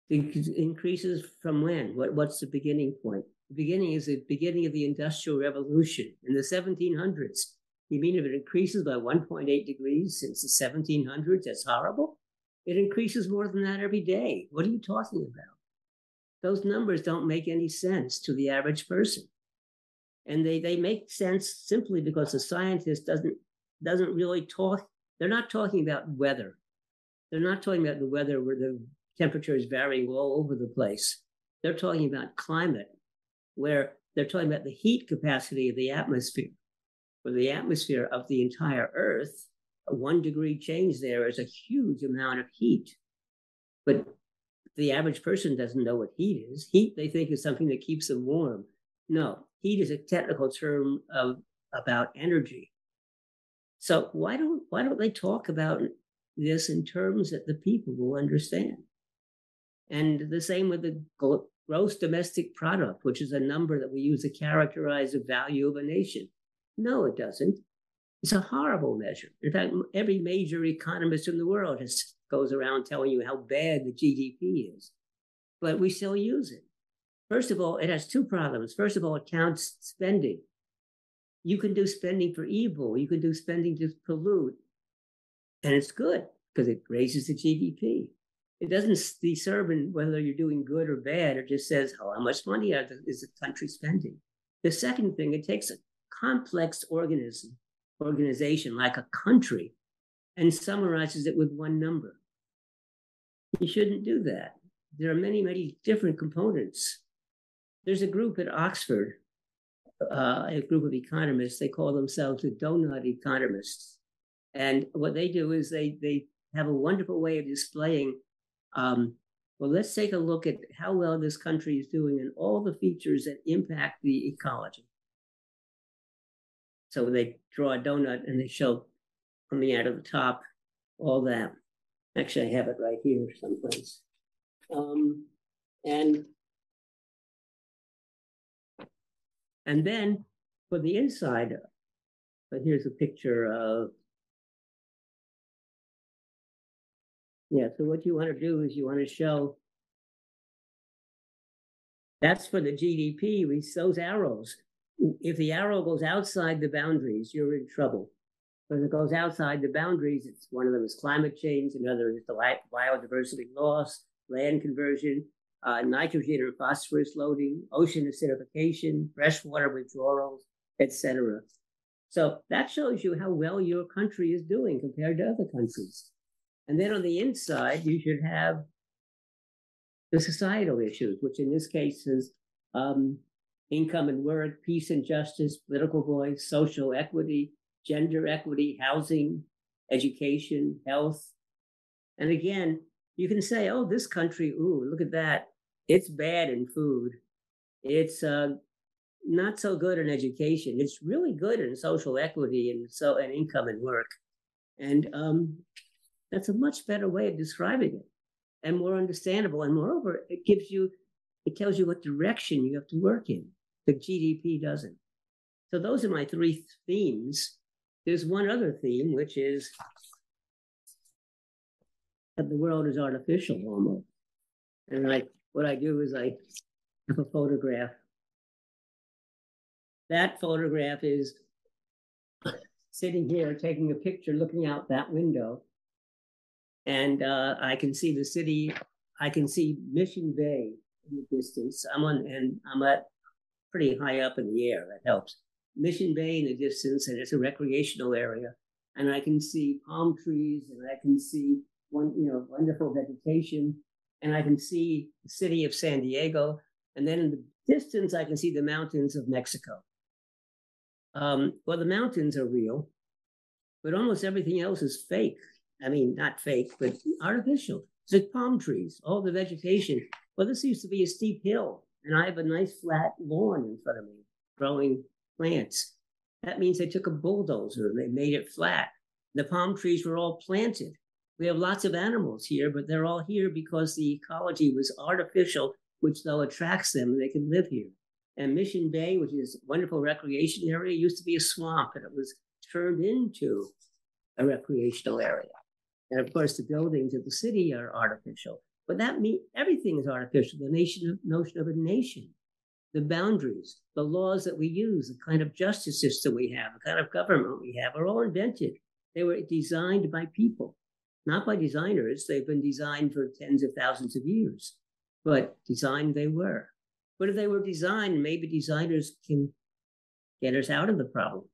It increases from when? What, what's the beginning point? The beginning is the beginning of the Industrial Revolution in the 1700s. You mean if it increases by 1.8 degrees since the 1700s, that's horrible? It increases more than that every day. What are you talking about? Those numbers don't make any sense to the average person. And they, they make sense simply because the scientist doesn't doesn't really talk, they're not talking about weather. They're not talking about the weather where the temperature is varying all over the place. They're talking about climate, where they're talking about the heat capacity of the atmosphere for the atmosphere of the entire Earth, a one degree change there is a huge amount of heat. But the average person doesn't know what heat is. Heat, they think, is something that keeps them warm. No, heat is a technical term of about energy. So why don't why don't they talk about this in terms that the people will understand? And the same with the gross domestic product, which is a number that we use to characterize the value of a nation. No, it doesn't. It's a horrible measure. In fact, every major economist in the world has, goes around telling you how bad the GDP is, but we still use it. First of all, it has two problems. First of all, it counts spending. You can do spending for evil, you can do spending to pollute, and it's good because it raises the GDP. It doesn't determine whether you're doing good or bad. It just says oh, how much money is the country spending. The second thing, it takes a complex organism, organization like a country, and summarizes it with one number. You shouldn't do that. There are many, many different components. There's a group at Oxford, uh, a group of economists. They call themselves the donut economists, and what they do is they they have a wonderful way of displaying. Um, well, let's take a look at how well this country is doing and all the features that impact the ecology. So they draw a donut and they show coming out of the top all that. Actually, I have it right here someplace. Um, and and then for the inside, but here's a picture of yeah. So what you want to do is you want to show that's for the GDP. We those arrows. If the arrow goes outside the boundaries, you're in trouble. When it goes outside the boundaries, it's one of them is climate change, another is the biodiversity loss, land conversion, uh, nitrogen or phosphorus loading, ocean acidification, freshwater withdrawals, etc. So that shows you how well your country is doing compared to other countries. And then on the inside, you should have the societal issues, which in this case is um, income and work, peace and justice, political voice, social equity, gender equity, housing, education, health. And again, you can say, oh, this country, ooh, look at that. It's bad in food. It's uh, not so good in education. It's really good in social equity and so and income and work. And um, that's a much better way of describing it and more understandable. And moreover, it gives you, it tells you what direction you have to work in. The GDP doesn't. So those are my three themes. There's one other theme, which is that the world is artificial almost. And I, what I do is I have a photograph. That photograph is sitting here taking a picture, looking out that window, and uh, I can see the city. I can see Mission Bay in the distance. I'm on, and I'm at pretty high up in the air. That helps. Mission Bay in the distance, and it's a recreational area. And I can see palm trees, and I can see one, you know, wonderful vegetation, and I can see the city of San Diego, and then in the distance I can see the mountains of Mexico. Um, well, the mountains are real, but almost everything else is fake. I mean, not fake, but artificial. Like palm trees, all the vegetation. Well, this used to be a steep hill, and I have a nice flat lawn in front of me, growing plants. That means they took a bulldozer and they made it flat. The palm trees were all planted. We have lots of animals here, but they're all here because the ecology was artificial, which though attracts them, they can live here. And Mission Bay, which is a wonderful recreation area, used to be a swamp and it was turned into a recreational area. And of course, the buildings of the city are artificial. But that means everything is artificial. The nation, notion of a nation, the boundaries, the laws that we use, the kind of justice system we have, the kind of government we have are all invented. They were designed by people, not by designers. They've been designed for tens of thousands of years, but designed they were. But if they were designed, maybe designers can get us out of the problem.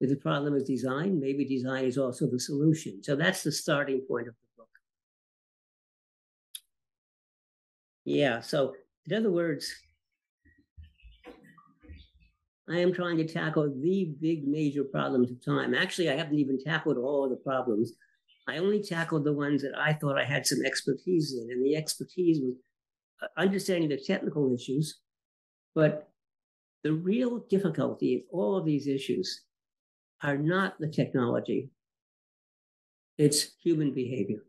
If the problem is design, maybe design is also the solution. So that's the starting point of the book. Yeah, so in other words, I am trying to tackle the big major problems of time. Actually, I haven't even tackled all of the problems. I only tackled the ones that I thought I had some expertise in, and the expertise was uh, understanding the technical issues. But the real difficulty of all of these issues are not the technology, it's human behavior.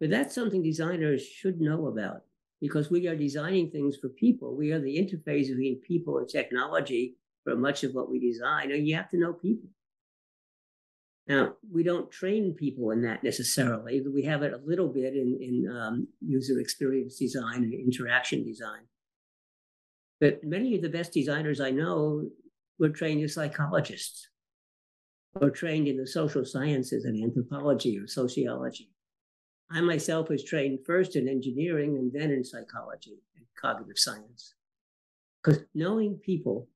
But that's something designers should know about because we are designing things for people. We are the interface between people and technology for much of what we design, and you have to know people. Now, we don't train people in that necessarily. We have it a little bit in, in um, user experience design and interaction design. But many of the best designers I know were trained as psychologists or trained in the social sciences and anthropology or sociology. I myself was trained first in engineering and then in psychology and cognitive science. Because knowing people,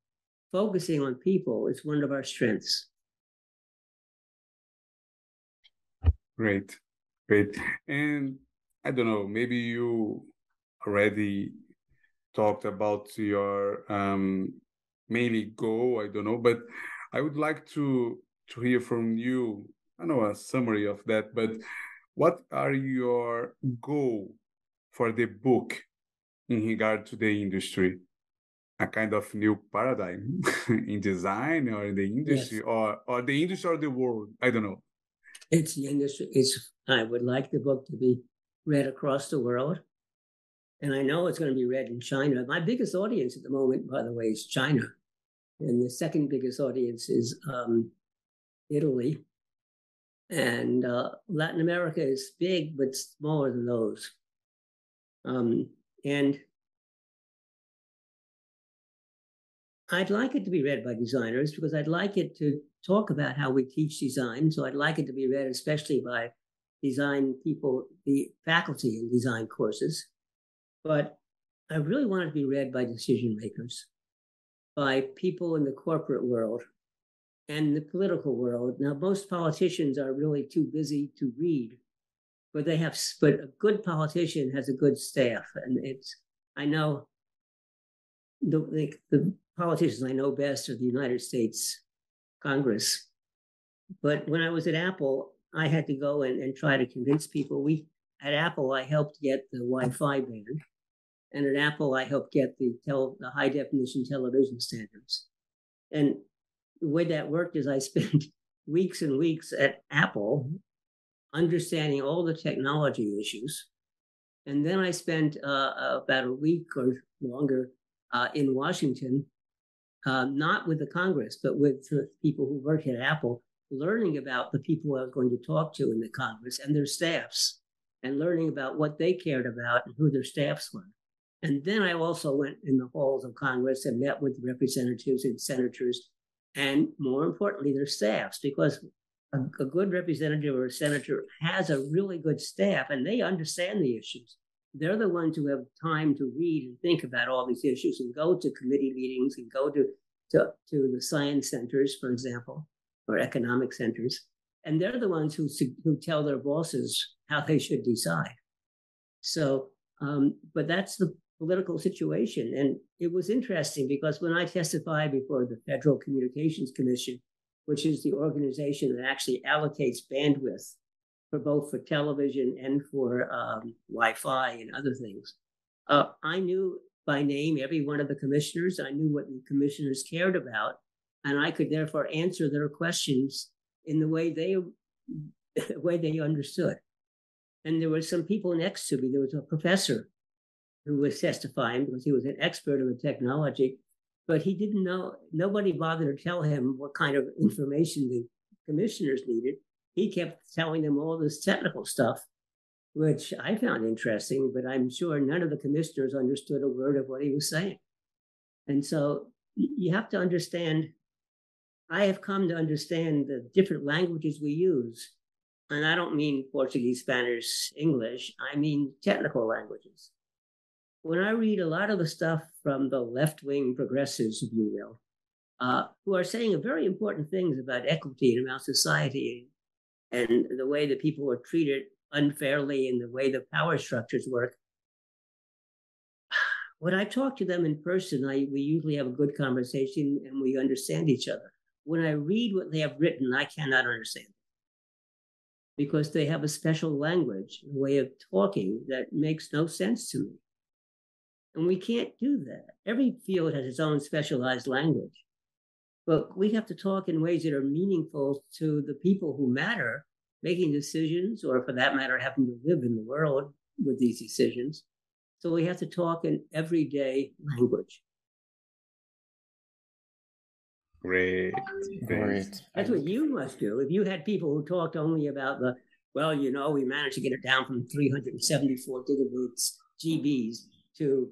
focusing on people is one of our strengths.
Great, great. And I don't know, maybe you already talked about your um, mainly goal, I don't know, but I would like to to hear from you. I know a summary of that, but what are your goal for the book in regard to the industry? A kind of new paradigm (laughs) in design or in the industry yes. or or the industry or the world? I don't know.
It's the industry. It's I would like the book to be read across the world. And I know it's going to be read in China. My biggest audience at the moment, by the way, is China. And the second biggest audience is um, Italy. And uh, Latin America is big, but smaller than those. Um, and I'd like it to be read by designers because I'd like it to talk about how we teach design. So I'd like it to be read especially by design people, the faculty in design courses. But I really want it to be read by decision makers, by people in the corporate world and the political world. Now, most politicians are really too busy to read, but they have, but a good politician has a good staff. And it's, I know the, the, the politicians I know best are the United States Congress. But when I was at Apple, I had to go and, and try to convince people. We at Apple, I helped get the Wi-Fi ban, and at Apple, I helped get the tel- the high definition television standards. And the way that worked is I (laughs) spent weeks and weeks at Apple understanding all the technology issues. And then I spent uh, about a week or longer uh, in Washington, uh, not with the Congress, but with the people who work at Apple, learning about the people I was going to talk to in the Congress and their staffs, and learning about what they cared about and who their staffs were. And then I also went in the halls of Congress and met with representatives and senators, and more importantly, their staffs, because a, a good representative or a senator has a really good staff and they understand the issues. They're the ones who have time to read and think about all these issues and go to committee meetings and go to, to, to the science centers, for example, or economic centers. And they're the ones who, who tell their bosses how they should decide. So, um, but that's the political situation. And it was interesting because when I testified before the Federal Communications Commission, which is the organization that actually allocates bandwidth for both for television and for um, Wi-Fi and other things, uh, I knew by name every one of the commissioners. I knew what the commissioners cared about, and I could therefore answer their questions in the way they the (laughs) way they understood. And there were some people next to me. There was a professor who was testifying because he was an expert in the technology, but he didn't know, nobody bothered to tell him what kind of information the commissioners needed. He kept telling them all this technical stuff, which I found interesting, but I'm sure none of the commissioners understood a word of what he was saying. And so you have to understand, I have come to understand the different languages we use. And I don't mean Portuguese, Spanish, English, I mean technical languages when I read a lot of the stuff from the left wing progressives, if you will, uh, who are saying very important things about equity and about society and the way that people are treated unfairly and the way the power structures work. (sighs) When I talk to them in person, I, we usually have a good conversation and we understand each other. When I read what they have written, I cannot understand because they have a special language, a way of talking that makes no sense to me. And we can't do that. Every field has its own specialized language. But we have to talk in ways that are meaningful to the people who matter, making decisions, or for that matter, having to live in the world with these decisions. So we have to talk in everyday language.
Great.
Great.
That's what you must do. If you had people who talked only about the, well, you know, we managed to get it down from 374 gigabits, GBs, to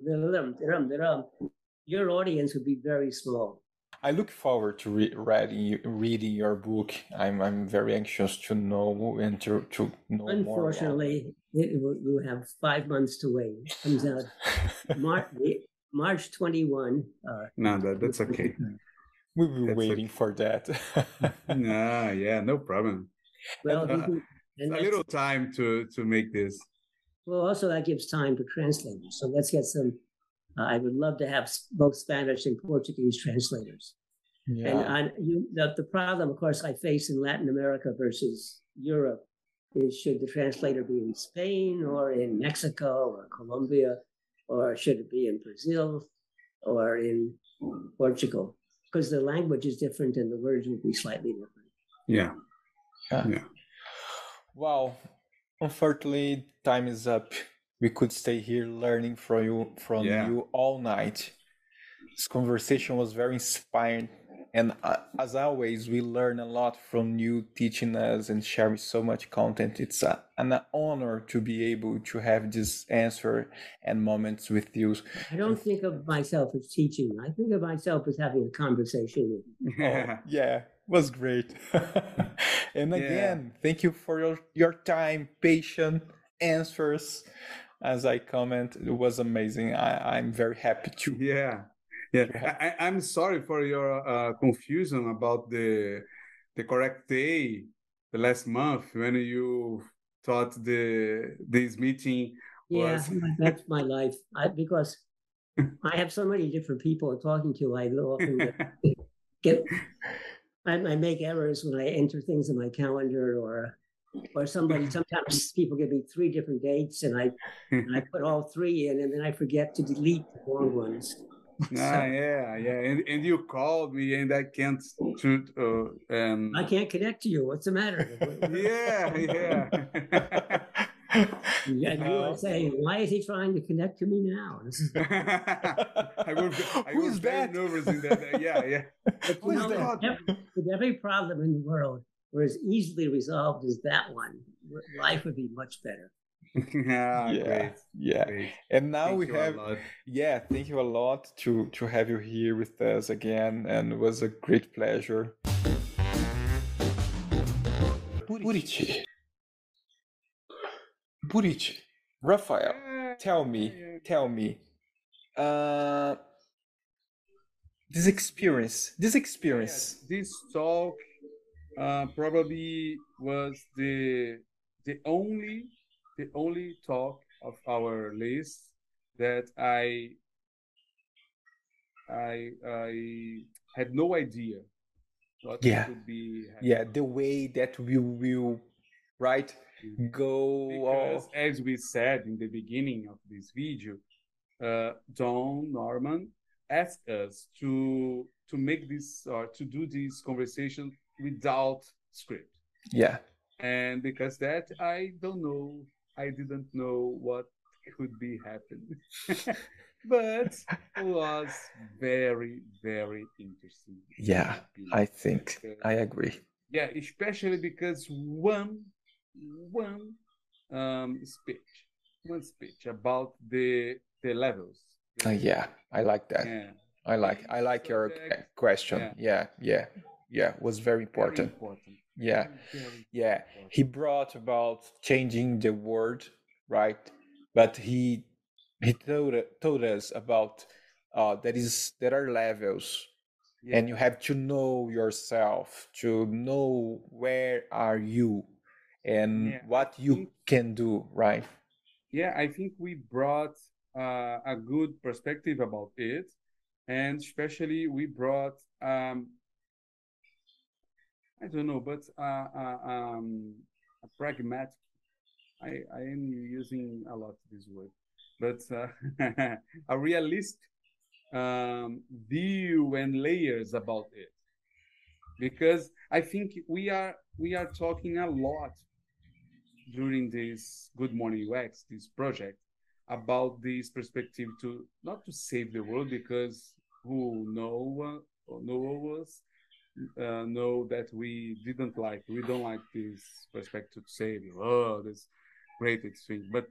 your audience would be very small.
I look forward to re- reading reading your book. I'm I'm very anxious to know and to, to know
Unfortunately, you have five months to wait. It comes out (laughs) March March twenty one. Uh,
no, that, that's okay.
We've been that's waiting okay. for that. (laughs)
nah, yeah, no problem. Well, uh, a little time to to make this.
Well, also that gives time to translators. So let's get some. Uh, I would love to have both Spanish and Portuguese translators. Yeah. And I, you, the, the problem, of course, I face in Latin America versus Europe is should the translator be in Spain or in Mexico or Colombia, or should it be in Brazil or in Portugal? Because the language is different and the words would be slightly different.
Yeah. Yeah. yeah.
Wow. Unfortunately, time is up. We could stay here learning from you from yeah. you all night. This conversation was very inspiring, and uh, as always, we learn a lot from you teaching us and sharing so much content. It's a, an honor to be able to have this answer and moments with you.
I don't think of myself as teaching. I think of myself as having a conversation
with you. oh, (laughs) yeah, was great. (laughs) and again, yeah. thank you for your, your time, patient answers. As I comment, it was amazing. I, I'm very happy to. (laughs)
Yeah. Yeah. I, I'm sorry for your uh, confusion about the the correct day the last month when you thought the this meeting was...
yeah (laughs) that's my life I, because i have so many different people I'm talking to i often get, (laughs) get I, I make errors when I enter things in my calendar or or somebody sometimes people give me three different dates and I and I put all three in and then I forget to delete the wrong ones. (laughs)
Ah, yeah, yeah, and and you called me and I can't shoot. Uh, and
I can't connect to you. What's the matter? (laughs)
yeah, yeah. (laughs)
Yeah, you uh, were saying, why is he trying to connect to me now?
I would, I Who is that? nervous in that. Yeah, yeah.
But, Who know, that? Every, with every problem in the world were as easily resolved as that one, life would be much better.
yeah, (laughs)
yeah,
great.
yeah. Great. And now thank we have, yeah, thank you a lot to to have you here with us again, and it was a great pleasure. Buriti. Buriti, Rafael, tell me, tell me, uh, this experience, this experience.
Yes, this talk uh, probably was the the only the only talk of our list that I I I had no idea
what yeah. could be. Happening. Yeah, the way that we will right go
because as we said in the beginning of this video uh, don norman asked us to to make this or to do this conversation without script
yeah
and because that i don't know i didn't know what could be happening (laughs) but it was very very interesting
yeah i think because, i agree
yeah especially because one one um, speech, one speech about the the levels.
Uh, yeah, I like that. Yeah. I like I like your question. Yeah, yeah, yeah. Yeah. Was very important. Very important. Yeah, very yeah. Important. He brought about changing the world right? But he he told told us about uh, that is there are levels yeah. and you have to know yourself to know where are you and yeah, what you think, can do, right?
Yeah, I think we brought uh, a good perspective about it, and especially we brought um, I don't know, but uh, uh, um, a pragmatic. I I am using a lot this word, but uh, (laughs) a realist um, view and layers about it, because I think we are we are talking a lot during this Good Morning UX, this project, about this perspective to not to save the world because who know or know us uh, know that we didn't like we don't like this perspective to save oh this great thing but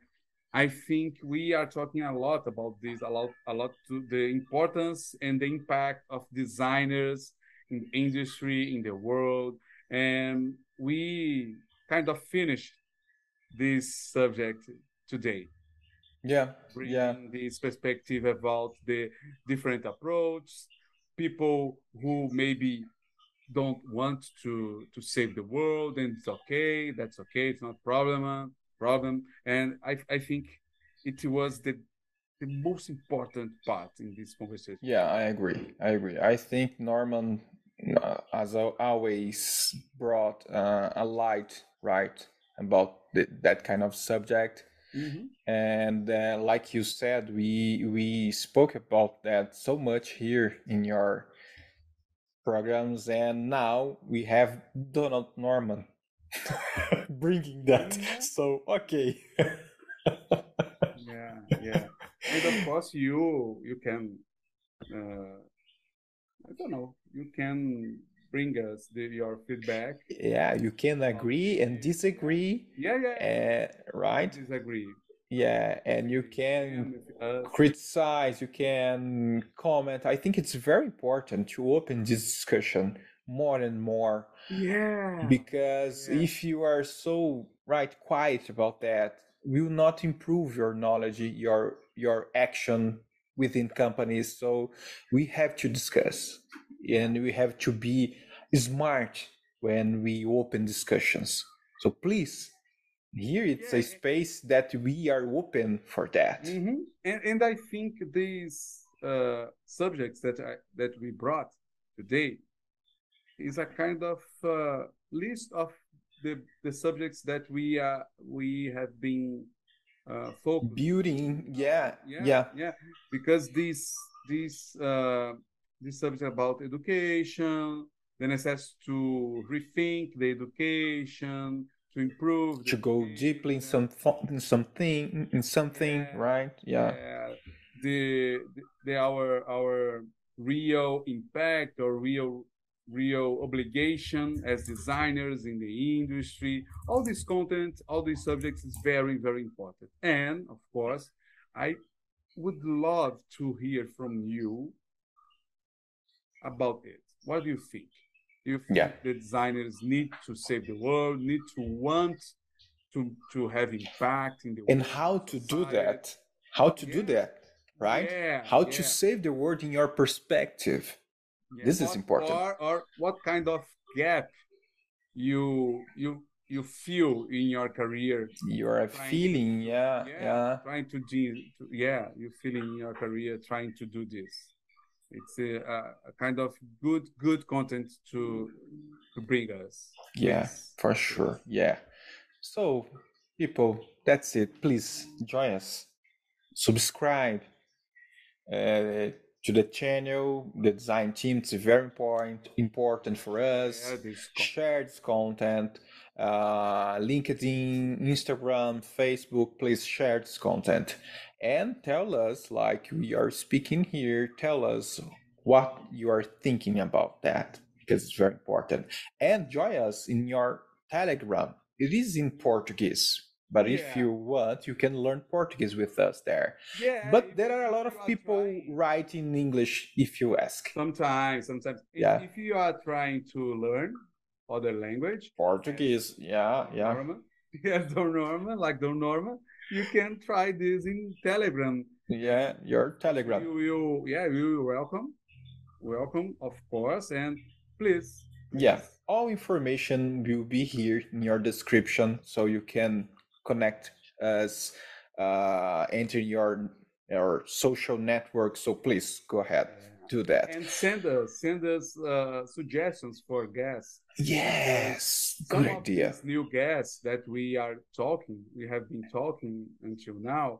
I think we are talking a lot about this, a lot, a lot to the importance and the impact of designers in the industry, in the world. And we kind of finished this subject today.
Yeah,
Bringing
yeah,
this perspective about the different approach, people who maybe don't want to to save the world, and it's okay, that's okay, it's not problem, problem. And I I think it was the the most important part in this conversation.
yeah. I agree. I agree. I think Norman, uh, as always, brought uh, a light right about th- that kind of subject.
Mhm.
And uh, like you said, we we spoke about that so much here in your programs, and now we have Donald Norman (laughs) bringing that.
Mhm.
So okay.
Yeah, yeah. And of course, you you can, uh, I don't know, you can bring us the, your feedback.
yeah, you can agree and disagree,
Yeah, yeah.
uh, right?
Disagree.
Yeah, and you can criticize, you can comment. I think it's very important to open this discussion more and more
Yeah.
because
Yeah.
if you are so right quiet about that will not improve your knowledge your your action within companies so we have to discuss and we have to be smart when we open discussions so please here it's a
Yeah.
space that we are open for that
Mhm. And and I think these uh, subjects that I, that we brought today is a kind of uh, list of the the subjects that we uh, we have been uh, focused.
building yeah
yeah,
yeah
yeah. Because these these uh, these subjects about education, the necessity to rethink the education, to improve,
to go deeply in some in something in something
Yeah,
right? Yeah.
yeah, the, the the our our real impact or real real obligation as designers in the industry all this content all these subjects is very very important. And of course i would love to hear from you about it. What do you think think
Yeah.
the designers need to save the world need to want to to have impact in the world.
and
world,
how to do that how to do that right
Yeah,
how to save the world in your perspective
yeah.
this is important.
Or, or what kind of gap you you you feel in your career?
you're feeling
to-
yeah yeah
trying to, do, yeah, you feeling in your career trying to do this. It's a, a, a kind of good good content to to bring us.
yeah
Please,
for sure. Yeah. So people that's it. Please join us. Subscribe uh, to the channel. The design team it's very important important for us.
Share this
share this content. Uh, linkedin instagram facebook please share this content and tell us like we are speaking here tell us what you are thinking about that because it's very important. And join us in your telegram. It is in portuguese but if you want you can learn portuguese with us there.
Yeah,
but there are a lot of people
trying-
write in english if you ask.
Sometimes, sometimes. If,
Yeah.
if you are trying to learn other language,
portuguese. Yeah yeah.
Norman, (laughs) yes, Don Norman, like Don Norman, you can try this in Telegram.
yeah your telegram
You will, yeah, you will welcome, welcome, of course, and please.
Yeah, all information will be here in your description, so you can connect us, uh, enter your your social network. So please go ahead, do that.
And send us, send us uh, suggestions for guests.
Yes,
Some
good idea.
new guests that we are talking, we have been talking until now.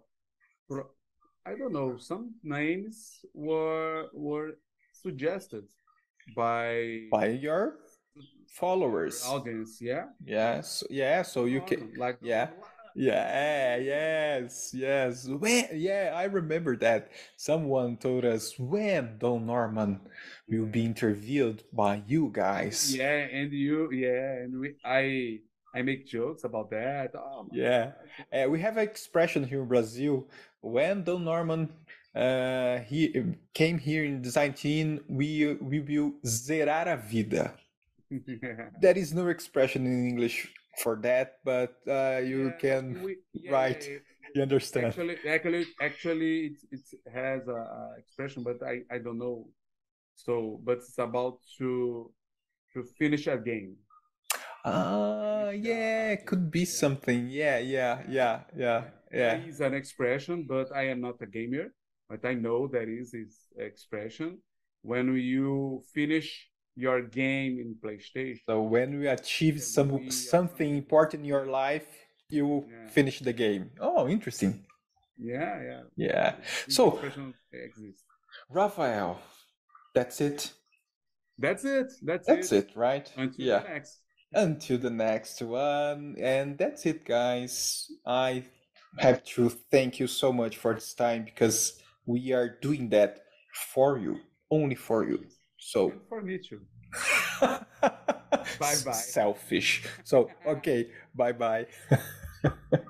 I don't know, some names were were suggested by
By your followers.
audience, yeah.
Yes, yeah. So you can.
like
yeah. Yeah, yes, yes. When, yeah, I remember that someone told us when Don Norman will be interviewed by you guys.
Yeah, and you, yeah, and we, I, I make jokes about that. Oh,
yeah, uh, we have an expression here in Brazil. When Don Norman uh, he came here in design team, we we will zerar a vida. (laughs) there is no expression in English for that, but uh, you yeah, can we, yeah, write. Yeah, you understand?
Actually, actually, actually, it it has a, a, expression, but I I don't know. So, but it's about to to finish a game.
Ah, uh, yeah, could be something. Yeah, yeah, yeah, yeah, yeah.
It's an expression, but I am not a gamer. But I know that is his expression. When you finish your game in PlayStation.
So when we achieve some we, something important in your life, you yeah. finish the game. Oh, interesting.
Yeah, yeah.
Yeah. so, Rafael, that's it.
That's it. That's,
that's
it.
it. right?
Until yeah. the next.
Until the next one. And that's it, guys. I have to thank you so much for this time because we are doing that for you, only for you. So
for me too. bye bye.
Selfish. So okay, bye bye. (laughs)